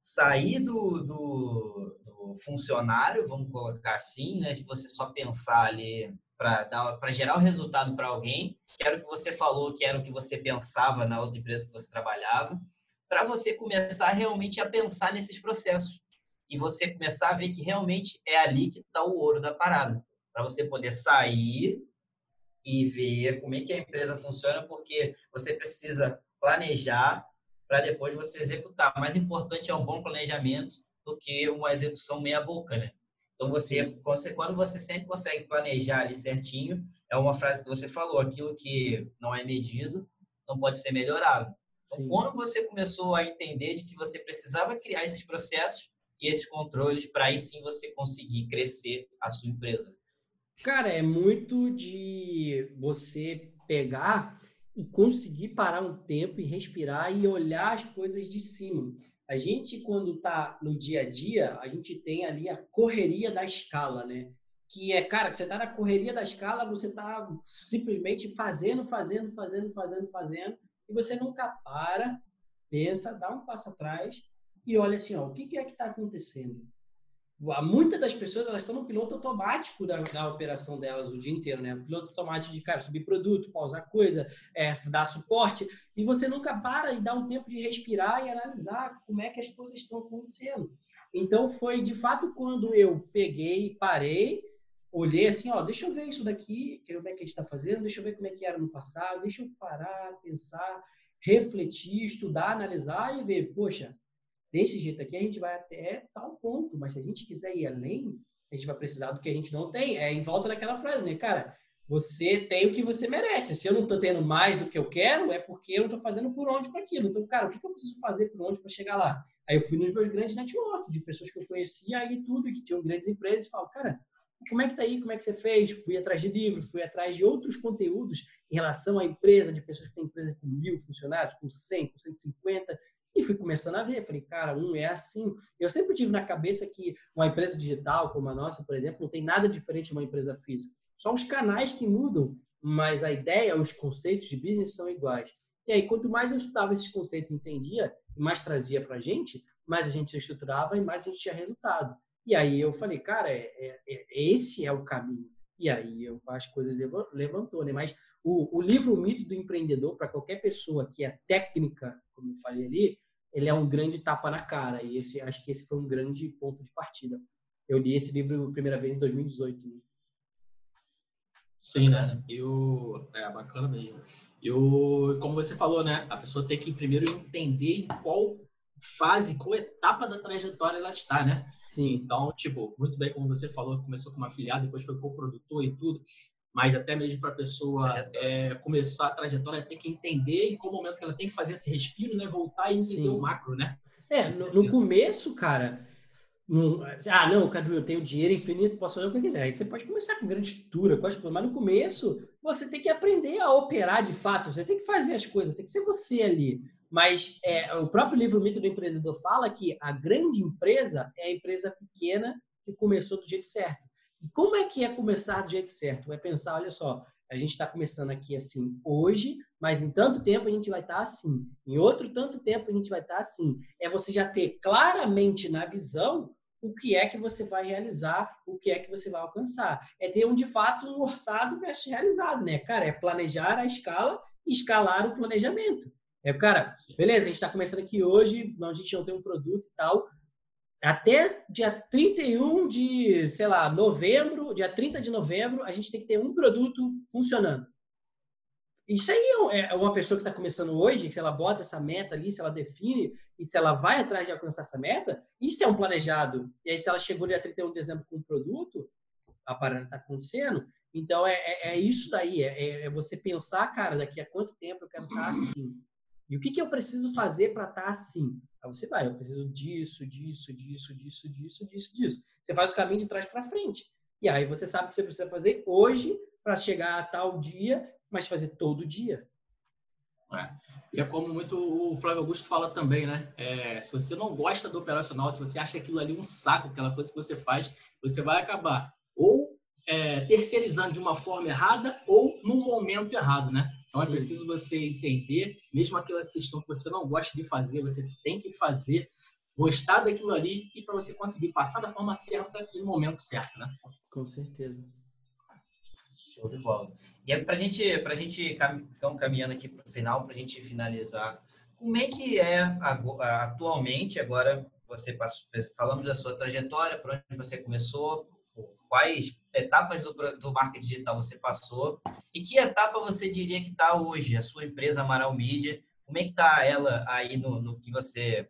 sair do, do, do, funcionário, vamos colocar assim, né, de você só pensar ali para gerar o resultado para alguém, que era o que você falou, que era o que você pensava na outra empresa que você trabalhava, para você começar realmente a pensar nesses processos e você começar a ver que realmente é ali que está o ouro da parada. Para você poder sair e ver como é que a empresa funciona, porque você precisa planejar para depois você executar. Mais importante é um bom planejamento do que uma execução meia boca, né? Então você, quando você sempre consegue planejar ali certinho, é uma frase que você falou, aquilo que não é medido não pode ser melhorado. Então, quando você começou a entender de que você precisava criar esses processos, e esses controles para aí sim você conseguir crescer a sua empresa? Cara, é muito de você pegar e conseguir parar um tempo e respirar e olhar as coisas de cima. A gente, quando está no dia a dia, a gente tem ali a correria da escala, né? Que é, cara, você está na correria da escala, você está simplesmente fazendo, fazendo, fazendo, fazendo, fazendo, e você nunca para, pensa, dá um passo atrás e olha assim, ó, o que, que é que está acontecendo? muitas das pessoas elas estão no piloto automático da, da operação delas o dia inteiro, né? piloto automático de, cara, subir produto, pausar coisa, é, dar suporte, e você nunca para e dá um tempo de respirar e analisar como é que as coisas estão acontecendo. Então, foi de fato quando eu peguei, parei, olhei assim, ó, deixa eu ver isso daqui, quero ver o que a gente está fazendo, deixa eu ver como é que era no passado, deixa eu parar, pensar, refletir, estudar, analisar e ver, poxa, desse jeito aqui a gente vai até tal ponto, mas se a gente quiser ir além, a gente vai precisar do que a gente não tem. É em volta daquela frase, né? Cara, você tem o que você merece. Se eu não estou tendo mais do que eu quero, é porque eu não estou fazendo por onde para aquilo. Então, cara, o que, eu preciso fazer por onde para chegar lá? Aí eu fui nos meus grandes networks, de pessoas que eu conhecia aí tudo, que tinham grandes empresas, e falo, cara, como é que tá aí? Como é que você fez? Fui atrás de livros, fui atrás de outros conteúdos em relação à empresa, de pessoas que têm empresa com mil funcionários, com 100, com 150, e fui começando a ver, falei, cara, um é assim. Eu sempre tive na cabeça que uma empresa digital como a nossa, por exemplo, não tem nada diferente de uma empresa física. Só os canais que mudam, mas a ideia, os conceitos de business são iguais. E aí, quanto mais eu estudava esses conceitos entendia, mais trazia para a gente, mais a gente se estruturava e mais a gente tinha resultado. E aí eu falei, cara, é, é, é, esse é o caminho. E aí eu, as coisas levantou, né? Mas o, o livro o Mito do Empreendedor, para qualquer pessoa que é técnica, como eu falei ali, ele é um grande tapa na cara. E esse, acho que esse foi um grande ponto de partida. Eu li esse livro a primeira vez em 2018. Né? Sim, né? Eu, é bacana mesmo. Eu, como você falou, né? A pessoa tem que primeiro entender em qual fase, qual etapa da trajetória ela está, né? Sim. Então, tipo, muito bem como você falou, começou como afiliado, depois foi co-produtor e tudo mas até mesmo para a pessoa é, começar a trajetória, tem que entender em qual momento que ela tem que fazer esse respiro, né? Voltar e entender o macro, né? É, no, no, começo, cara, ah, não, Cadu, eu tenho dinheiro infinito, posso fazer o que eu quiser. Aí você pode começar com grande estrutura, coisas, mas no começo você tem que aprender a operar de fato, você tem que fazer as coisas, tem que ser você ali. Mas é, o próprio livro Mito do Empreendedor fala que a grande empresa é a empresa pequena que começou do jeito certo. E como é que é começar do jeito certo? É pensar, olha só, a gente está começando aqui assim hoje, mas em tanto tempo a gente vai estar tá assim. Em outro tanto tempo a gente vai estar tá assim. É você já ter claramente na visão o que é que você vai realizar, o que é que você vai alcançar. É ter um de fato um orçado versus realizado, né? Cara, é planejar a escala e escalar o planejamento. É, cara, beleza, a gente está começando aqui hoje, a gente não tem um produto e tal, até dia 31 de, sei lá, novembro, dia 30 de novembro, a gente tem que ter um produto funcionando. Isso aí é, é uma pessoa que está começando hoje, se ela bota essa meta ali, se ela define e se ela vai atrás de alcançar essa meta, isso é um planejado. E aí, se ela chegou dia 31 de dezembro com um produto, a parada está acontecendo. Então, é, é, é isso daí. É, é, você pensar, cara, daqui a quanto tempo eu quero estar tá assim. E o que, que eu preciso fazer para estar tá assim? Aí você vai, eu preciso disso, disso, disso, disso, disso, disso, disso. Você faz o caminho de trás para frente. E aí você sabe o que você precisa fazer hoje para chegar a tal dia, mas fazer todo dia. É. E é como muito o Flávio Augusto fala também, né? É, se você não gosta do operacional, se você acha aquilo ali um saco, aquela coisa que você faz, você vai acabar é, terceirizando de uma forma errada ou no momento errado, né? Então é Sim. é preciso você entender, mesmo aquela questão que você não gosta de fazer, você tem que fazer, gostar daquilo ali e para você conseguir passar da forma certa e no momento certo, né? Com certeza. Show de bola. E é para gente, a gente caminhando aqui para o final, para a gente finalizar, como é que é atualmente, agora você passou, falamos da sua trajetória, por onde você começou, quais etapas do, do marketing digital você passou e que etapa você diria que está hoje a sua empresa Amaral Media? Como é que está ela aí no, no, que você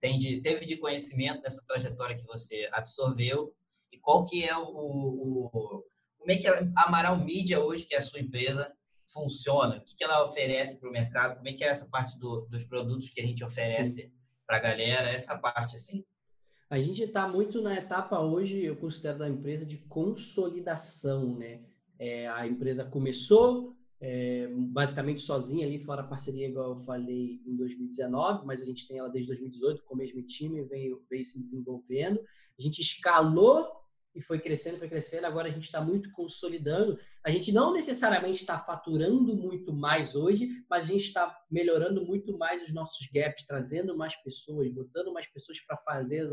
tem de, teve de conhecimento nessa trajetória que você absorveu e qual que é o, o como é que a Amaral Media hoje, que é a sua empresa, funciona? O que, que ela oferece para o mercado? Como é que é essa parte do, dos produtos que a gente oferece para a galera? Essa parte assim? A gente está muito na etapa hoje, eu considero da empresa de consolidação, né? É, a empresa começou é, basicamente sozinha ali, fora a parceria, igual eu falei, em 2019, mas a gente tem ela desde 2018 com o mesmo time, veio, veio se desenvolvendo. A gente escalou e foi crescendo, foi crescendo. Agora a gente está muito consolidando. A gente não necessariamente está faturando muito mais hoje, mas a gente está melhorando muito mais os nossos gaps, trazendo mais pessoas, botando mais pessoas para fazer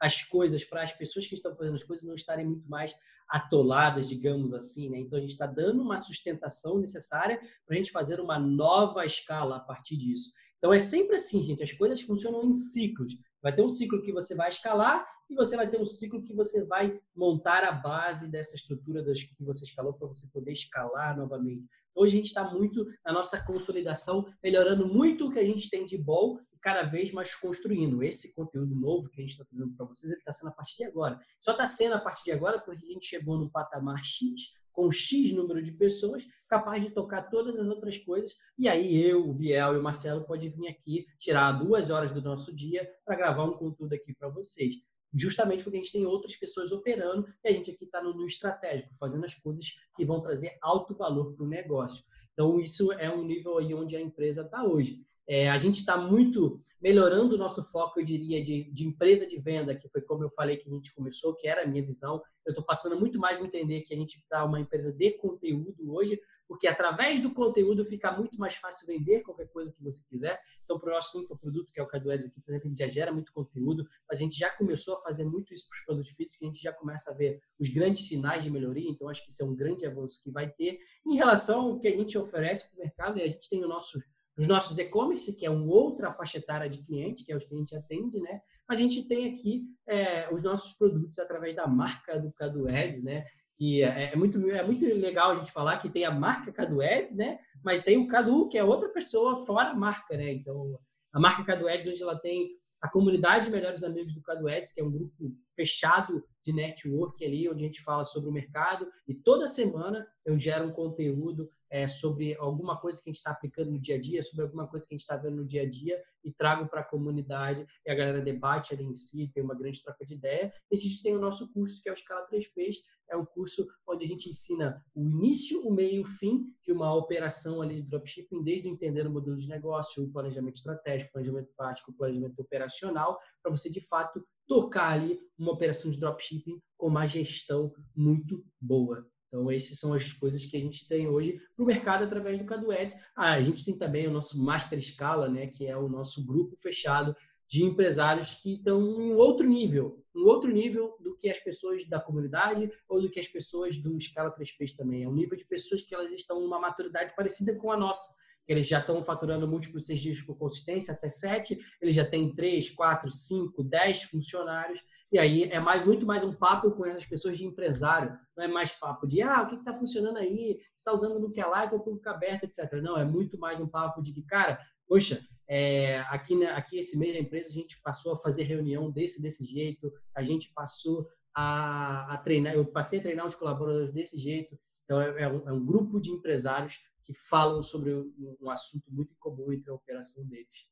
as, as coisas para as pessoas que estão fazendo as coisas não estarem muito mais atoladas, digamos assim. Né? Então, a gente está dando uma sustentação necessária para a gente fazer uma nova escala a partir disso. Então, é sempre assim, gente. As coisas funcionam em ciclos. Vai ter um ciclo que você vai escalar e você vai ter um ciclo que você vai montar a base dessa estrutura que você escalou para você poder escalar novamente. Hoje a gente está muito na nossa consolidação, melhorando muito o que a gente tem de bom cada vez mais construindo. Esse conteúdo novo que a gente está trazendo para vocês, ele está sendo a partir de agora. Só está sendo a partir de agora porque a gente chegou no patamar X, com X número de pessoas, capaz de tocar todas as outras coisas. E aí eu, o Biel e o Marcelo pode vir aqui tirar duas horas do nosso dia para gravar um conteúdo aqui para vocês justamente porque a gente tem outras pessoas operando e a gente aqui está no, no, estratégico, fazendo as coisas que vão trazer alto valor para o negócio. Então, isso é um nível aí onde a empresa está hoje. É, a gente está muito melhorando o nosso foco, eu diria, de, de, empresa de venda, que foi como eu falei que a gente começou, que era a minha visão. Eu estou passando muito mais a entender que a gente está uma empresa de conteúdo hoje, porque através do conteúdo fica muito mais fácil vender qualquer coisa que você quiser. Então, para o nosso infoproduto, que é o Cadu aqui, por exemplo, gente já gera muito conteúdo, mas a gente já começou a fazer muito isso para os produtos físicos, a gente já começa a ver os grandes sinais de melhoria, então acho que isso é um grande avanço que vai ter. Em relação ao que a gente oferece para o mercado, a gente tem o nosso os nossos e-commerce, que é uma outra faixa etária de cliente, que é os que a gente atende, né? A gente tem aqui é, os nossos produtos através da marca do Cadu Ads, né? que é, é, muito, é muito legal a gente falar que tem a marca Cadu Ads, né? Mas tem o Cadu, que é outra pessoa fora a marca, né? Então, a marca Cadu Ads hoje ela tem a comunidade Melhores Amigos do Cadu Ads, que é um grupo fechado de network ali, onde a gente fala sobre o mercado. E toda semana eu gero um conteúdo é, sobre alguma coisa que a gente está aplicando no dia a dia, sobre alguma coisa que a gente está vendo no dia a dia e trago para a comunidade e a galera debate ali em si, tem uma grande troca de ideia. E a gente tem o nosso curso, que é o Escala 3Ps, é um curso onde a gente ensina o início, o meio e o fim de uma operação ali de dropshipping, desde entender o modelo de negócio, o planejamento estratégico, o planejamento prático, o planejamento operacional, para você de fato tocar ali uma operação de dropshipping com uma gestão muito boa. Então, essas são as coisas que a gente tem hoje para o mercado através do Cadu Ads. Ah, a gente tem também o nosso Master Escala, né, que é o nosso grupo fechado de empresários que estão em outro nível, um outro nível do que as pessoas da comunidade ou do que as pessoas do Escala 3Ps também. É um nível de pessoas que elas estão numa maturidade parecida com a nossa que eles já estão faturando múltiplos seis dias com consistência, até sete, eles já têm três, quatro, cinco, dez funcionários, e aí é mais muito mais um papo com essas pessoas de empresário, não é mais papo de ah, o que está funcionando aí, está usando no que é live ou público aberto, etc. Não, é muito mais um papo de que, cara, poxa, é, aqui, né, aqui esse mês da empresa a gente passou a fazer reunião desse desse jeito, a gente passou a, a treinar, eu passei a treinar os colaboradores desse jeito, então é, é, um, é um grupo de empresários que falam sobre um assunto muito comum entre a operação deles.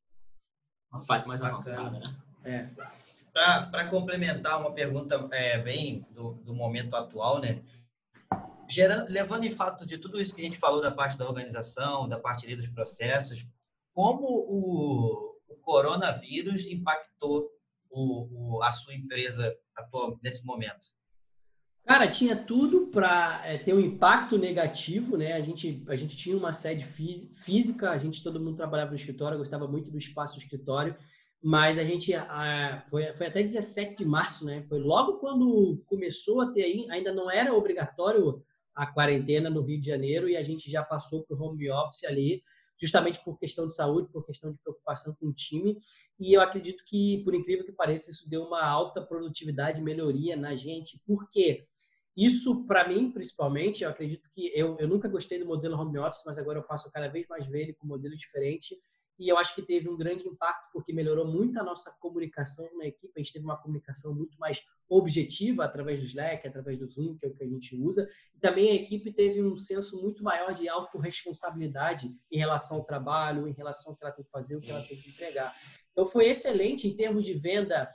Uma fase mais avançada, né? É. Para complementar uma pergunta é, bem do, do momento atual, né? Gerando, levando em fato de tudo isso que a gente falou da parte da organização, da parte dos processos, como o, o coronavírus impactou o, o, a sua empresa atual nesse momento? Cara, tinha tudo para é, ter um impacto negativo, né? A gente, a gente tinha uma sede física, a gente todo mundo trabalhava no escritório, gostava muito do espaço do escritório, mas a gente a, foi, foi até 17 de março, né? Foi logo quando começou a ter aí, ainda não era obrigatório a quarentena no Rio de Janeiro e a gente já passou para o home office ali, justamente por questão de saúde, por questão de preocupação com o time. E eu acredito que, por incrível que pareça, isso deu uma alta produtividade, melhoria na gente. Por quê? Isso, para mim, principalmente, eu acredito que eu, eu nunca gostei do modelo home office, mas agora eu passo cada vez mais ver ele com um modelo diferente. E eu acho que teve um grande impacto porque melhorou muito a nossa comunicação na equipe. A gente teve uma comunicação muito mais objetiva através do Slack, através do Zoom, que é o que a gente usa. E também a equipe teve um senso muito maior de autorresponsabilidade em relação ao trabalho, em relação ao que ela tem que fazer, o que ela tem que entregar. Então foi excelente em termos de venda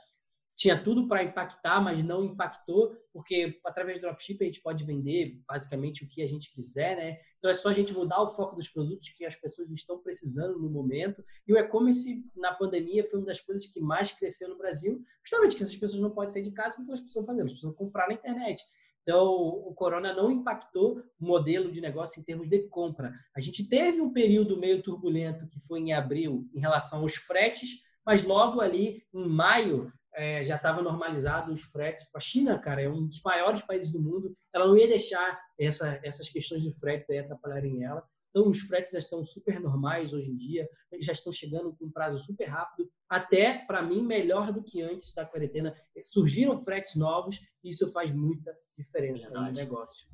tinha tudo para impactar, mas não impactou, porque através do dropship a gente pode vender basicamente o que a gente quiser, né? Então é só a gente mudar o foco dos produtos que as pessoas estão precisando no momento. E o e-commerce na pandemia foi uma das coisas que mais cresceu no Brasil, justamente que essas pessoas não podem sair de casa, o que elas precisam fazer? Elas precisam comprar na internet. Então, o corona não impactou o modelo de negócio em termos de compra. A gente teve um período meio turbulento que foi em abril em relação aos fretes, mas logo ali em maio é, já estava normalizado os fretes. A China, cara, é um dos maiores países do mundo. Ela não ia deixar essa, essas questões de fretes aí atrapalharem ela. Então, os fretes já estão super normais hoje em dia, eles já estão chegando com um prazo super rápido, até, para mim, melhor do que antes da quarentena. Surgiram fretes novos e isso faz muita diferença Verdade. no negócio.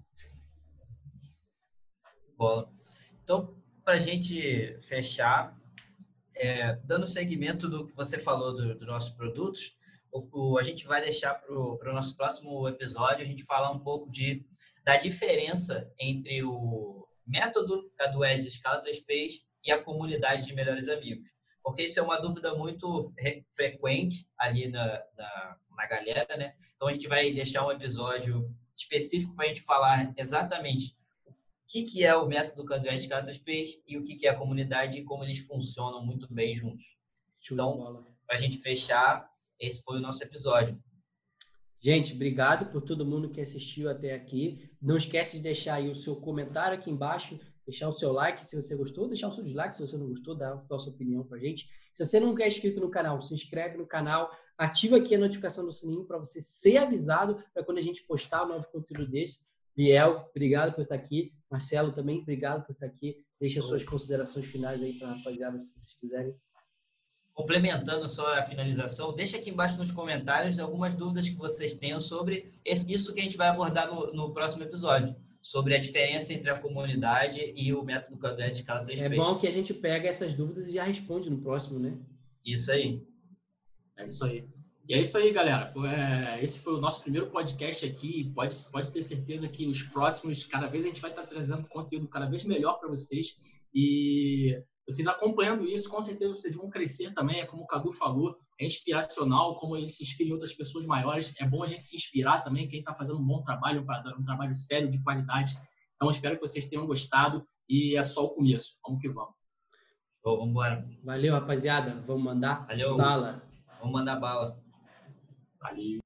Bola. Então, para a gente fechar, é, dando seguimento do que você falou dos do nossos produtos, o, o, a gente vai deixar para o nosso próximo episódio a gente falar um pouco de, da diferença entre o método Cadués de escala 3Ps e a comunidade de melhores amigos. Porque isso é uma dúvida muito frequente ali na, na, na galera, né? Então a gente vai deixar um episódio específico para a gente falar exatamente o que, que é o método Cadués de escala 3Ps e o que, que é a comunidade e como eles funcionam muito bem juntos. Então, para a gente fechar, esse foi o nosso episódio. Gente, obrigado por todo mundo que assistiu até aqui. Não esquece de deixar aí o seu comentário aqui embaixo, deixar o seu like se você gostou, deixar o seu dislike se você não gostou, dar a sua opinião pra gente. Se você não é inscrito no canal, se inscreve no canal, ativa aqui a notificação do sininho para você ser avisado para quando a gente postar um novo conteúdo desse. Biel, obrigado por estar aqui. Marcelo também, obrigado por estar aqui. Deixa suas considerações finais aí para a rapaziada, se vocês quiserem complementando só a finalização, deixa aqui embaixo nos comentários algumas dúvidas que vocês tenham sobre isso que a gente vai abordar no, no próximo episódio, sobre a diferença entre a comunidade e o método Codec de escala 3 É bom que a gente pega essas dúvidas e já responde no próximo, né? Isso aí. É isso aí. E é isso aí, galera. É, esse foi o nosso primeiro podcast aqui. Pode, pode ter certeza que os próximos, cada vez a gente vai estar trazendo conteúdo cada vez melhor para vocês. E vocês acompanhando isso, com certeza vocês vão crescer também. É como o Cadu falou, é inspiracional, como ele se inspira em outras pessoas maiores. É bom a gente se inspirar também, quem está fazendo um bom trabalho, um trabalho sério, de qualidade. Então, espero que vocês tenham gostado e é só o começo. Vamos que vamos. Bom, vamos embora. Valeu, rapaziada. Vamos mandar Valeu. bala. Vamos mandar bala. Valeu.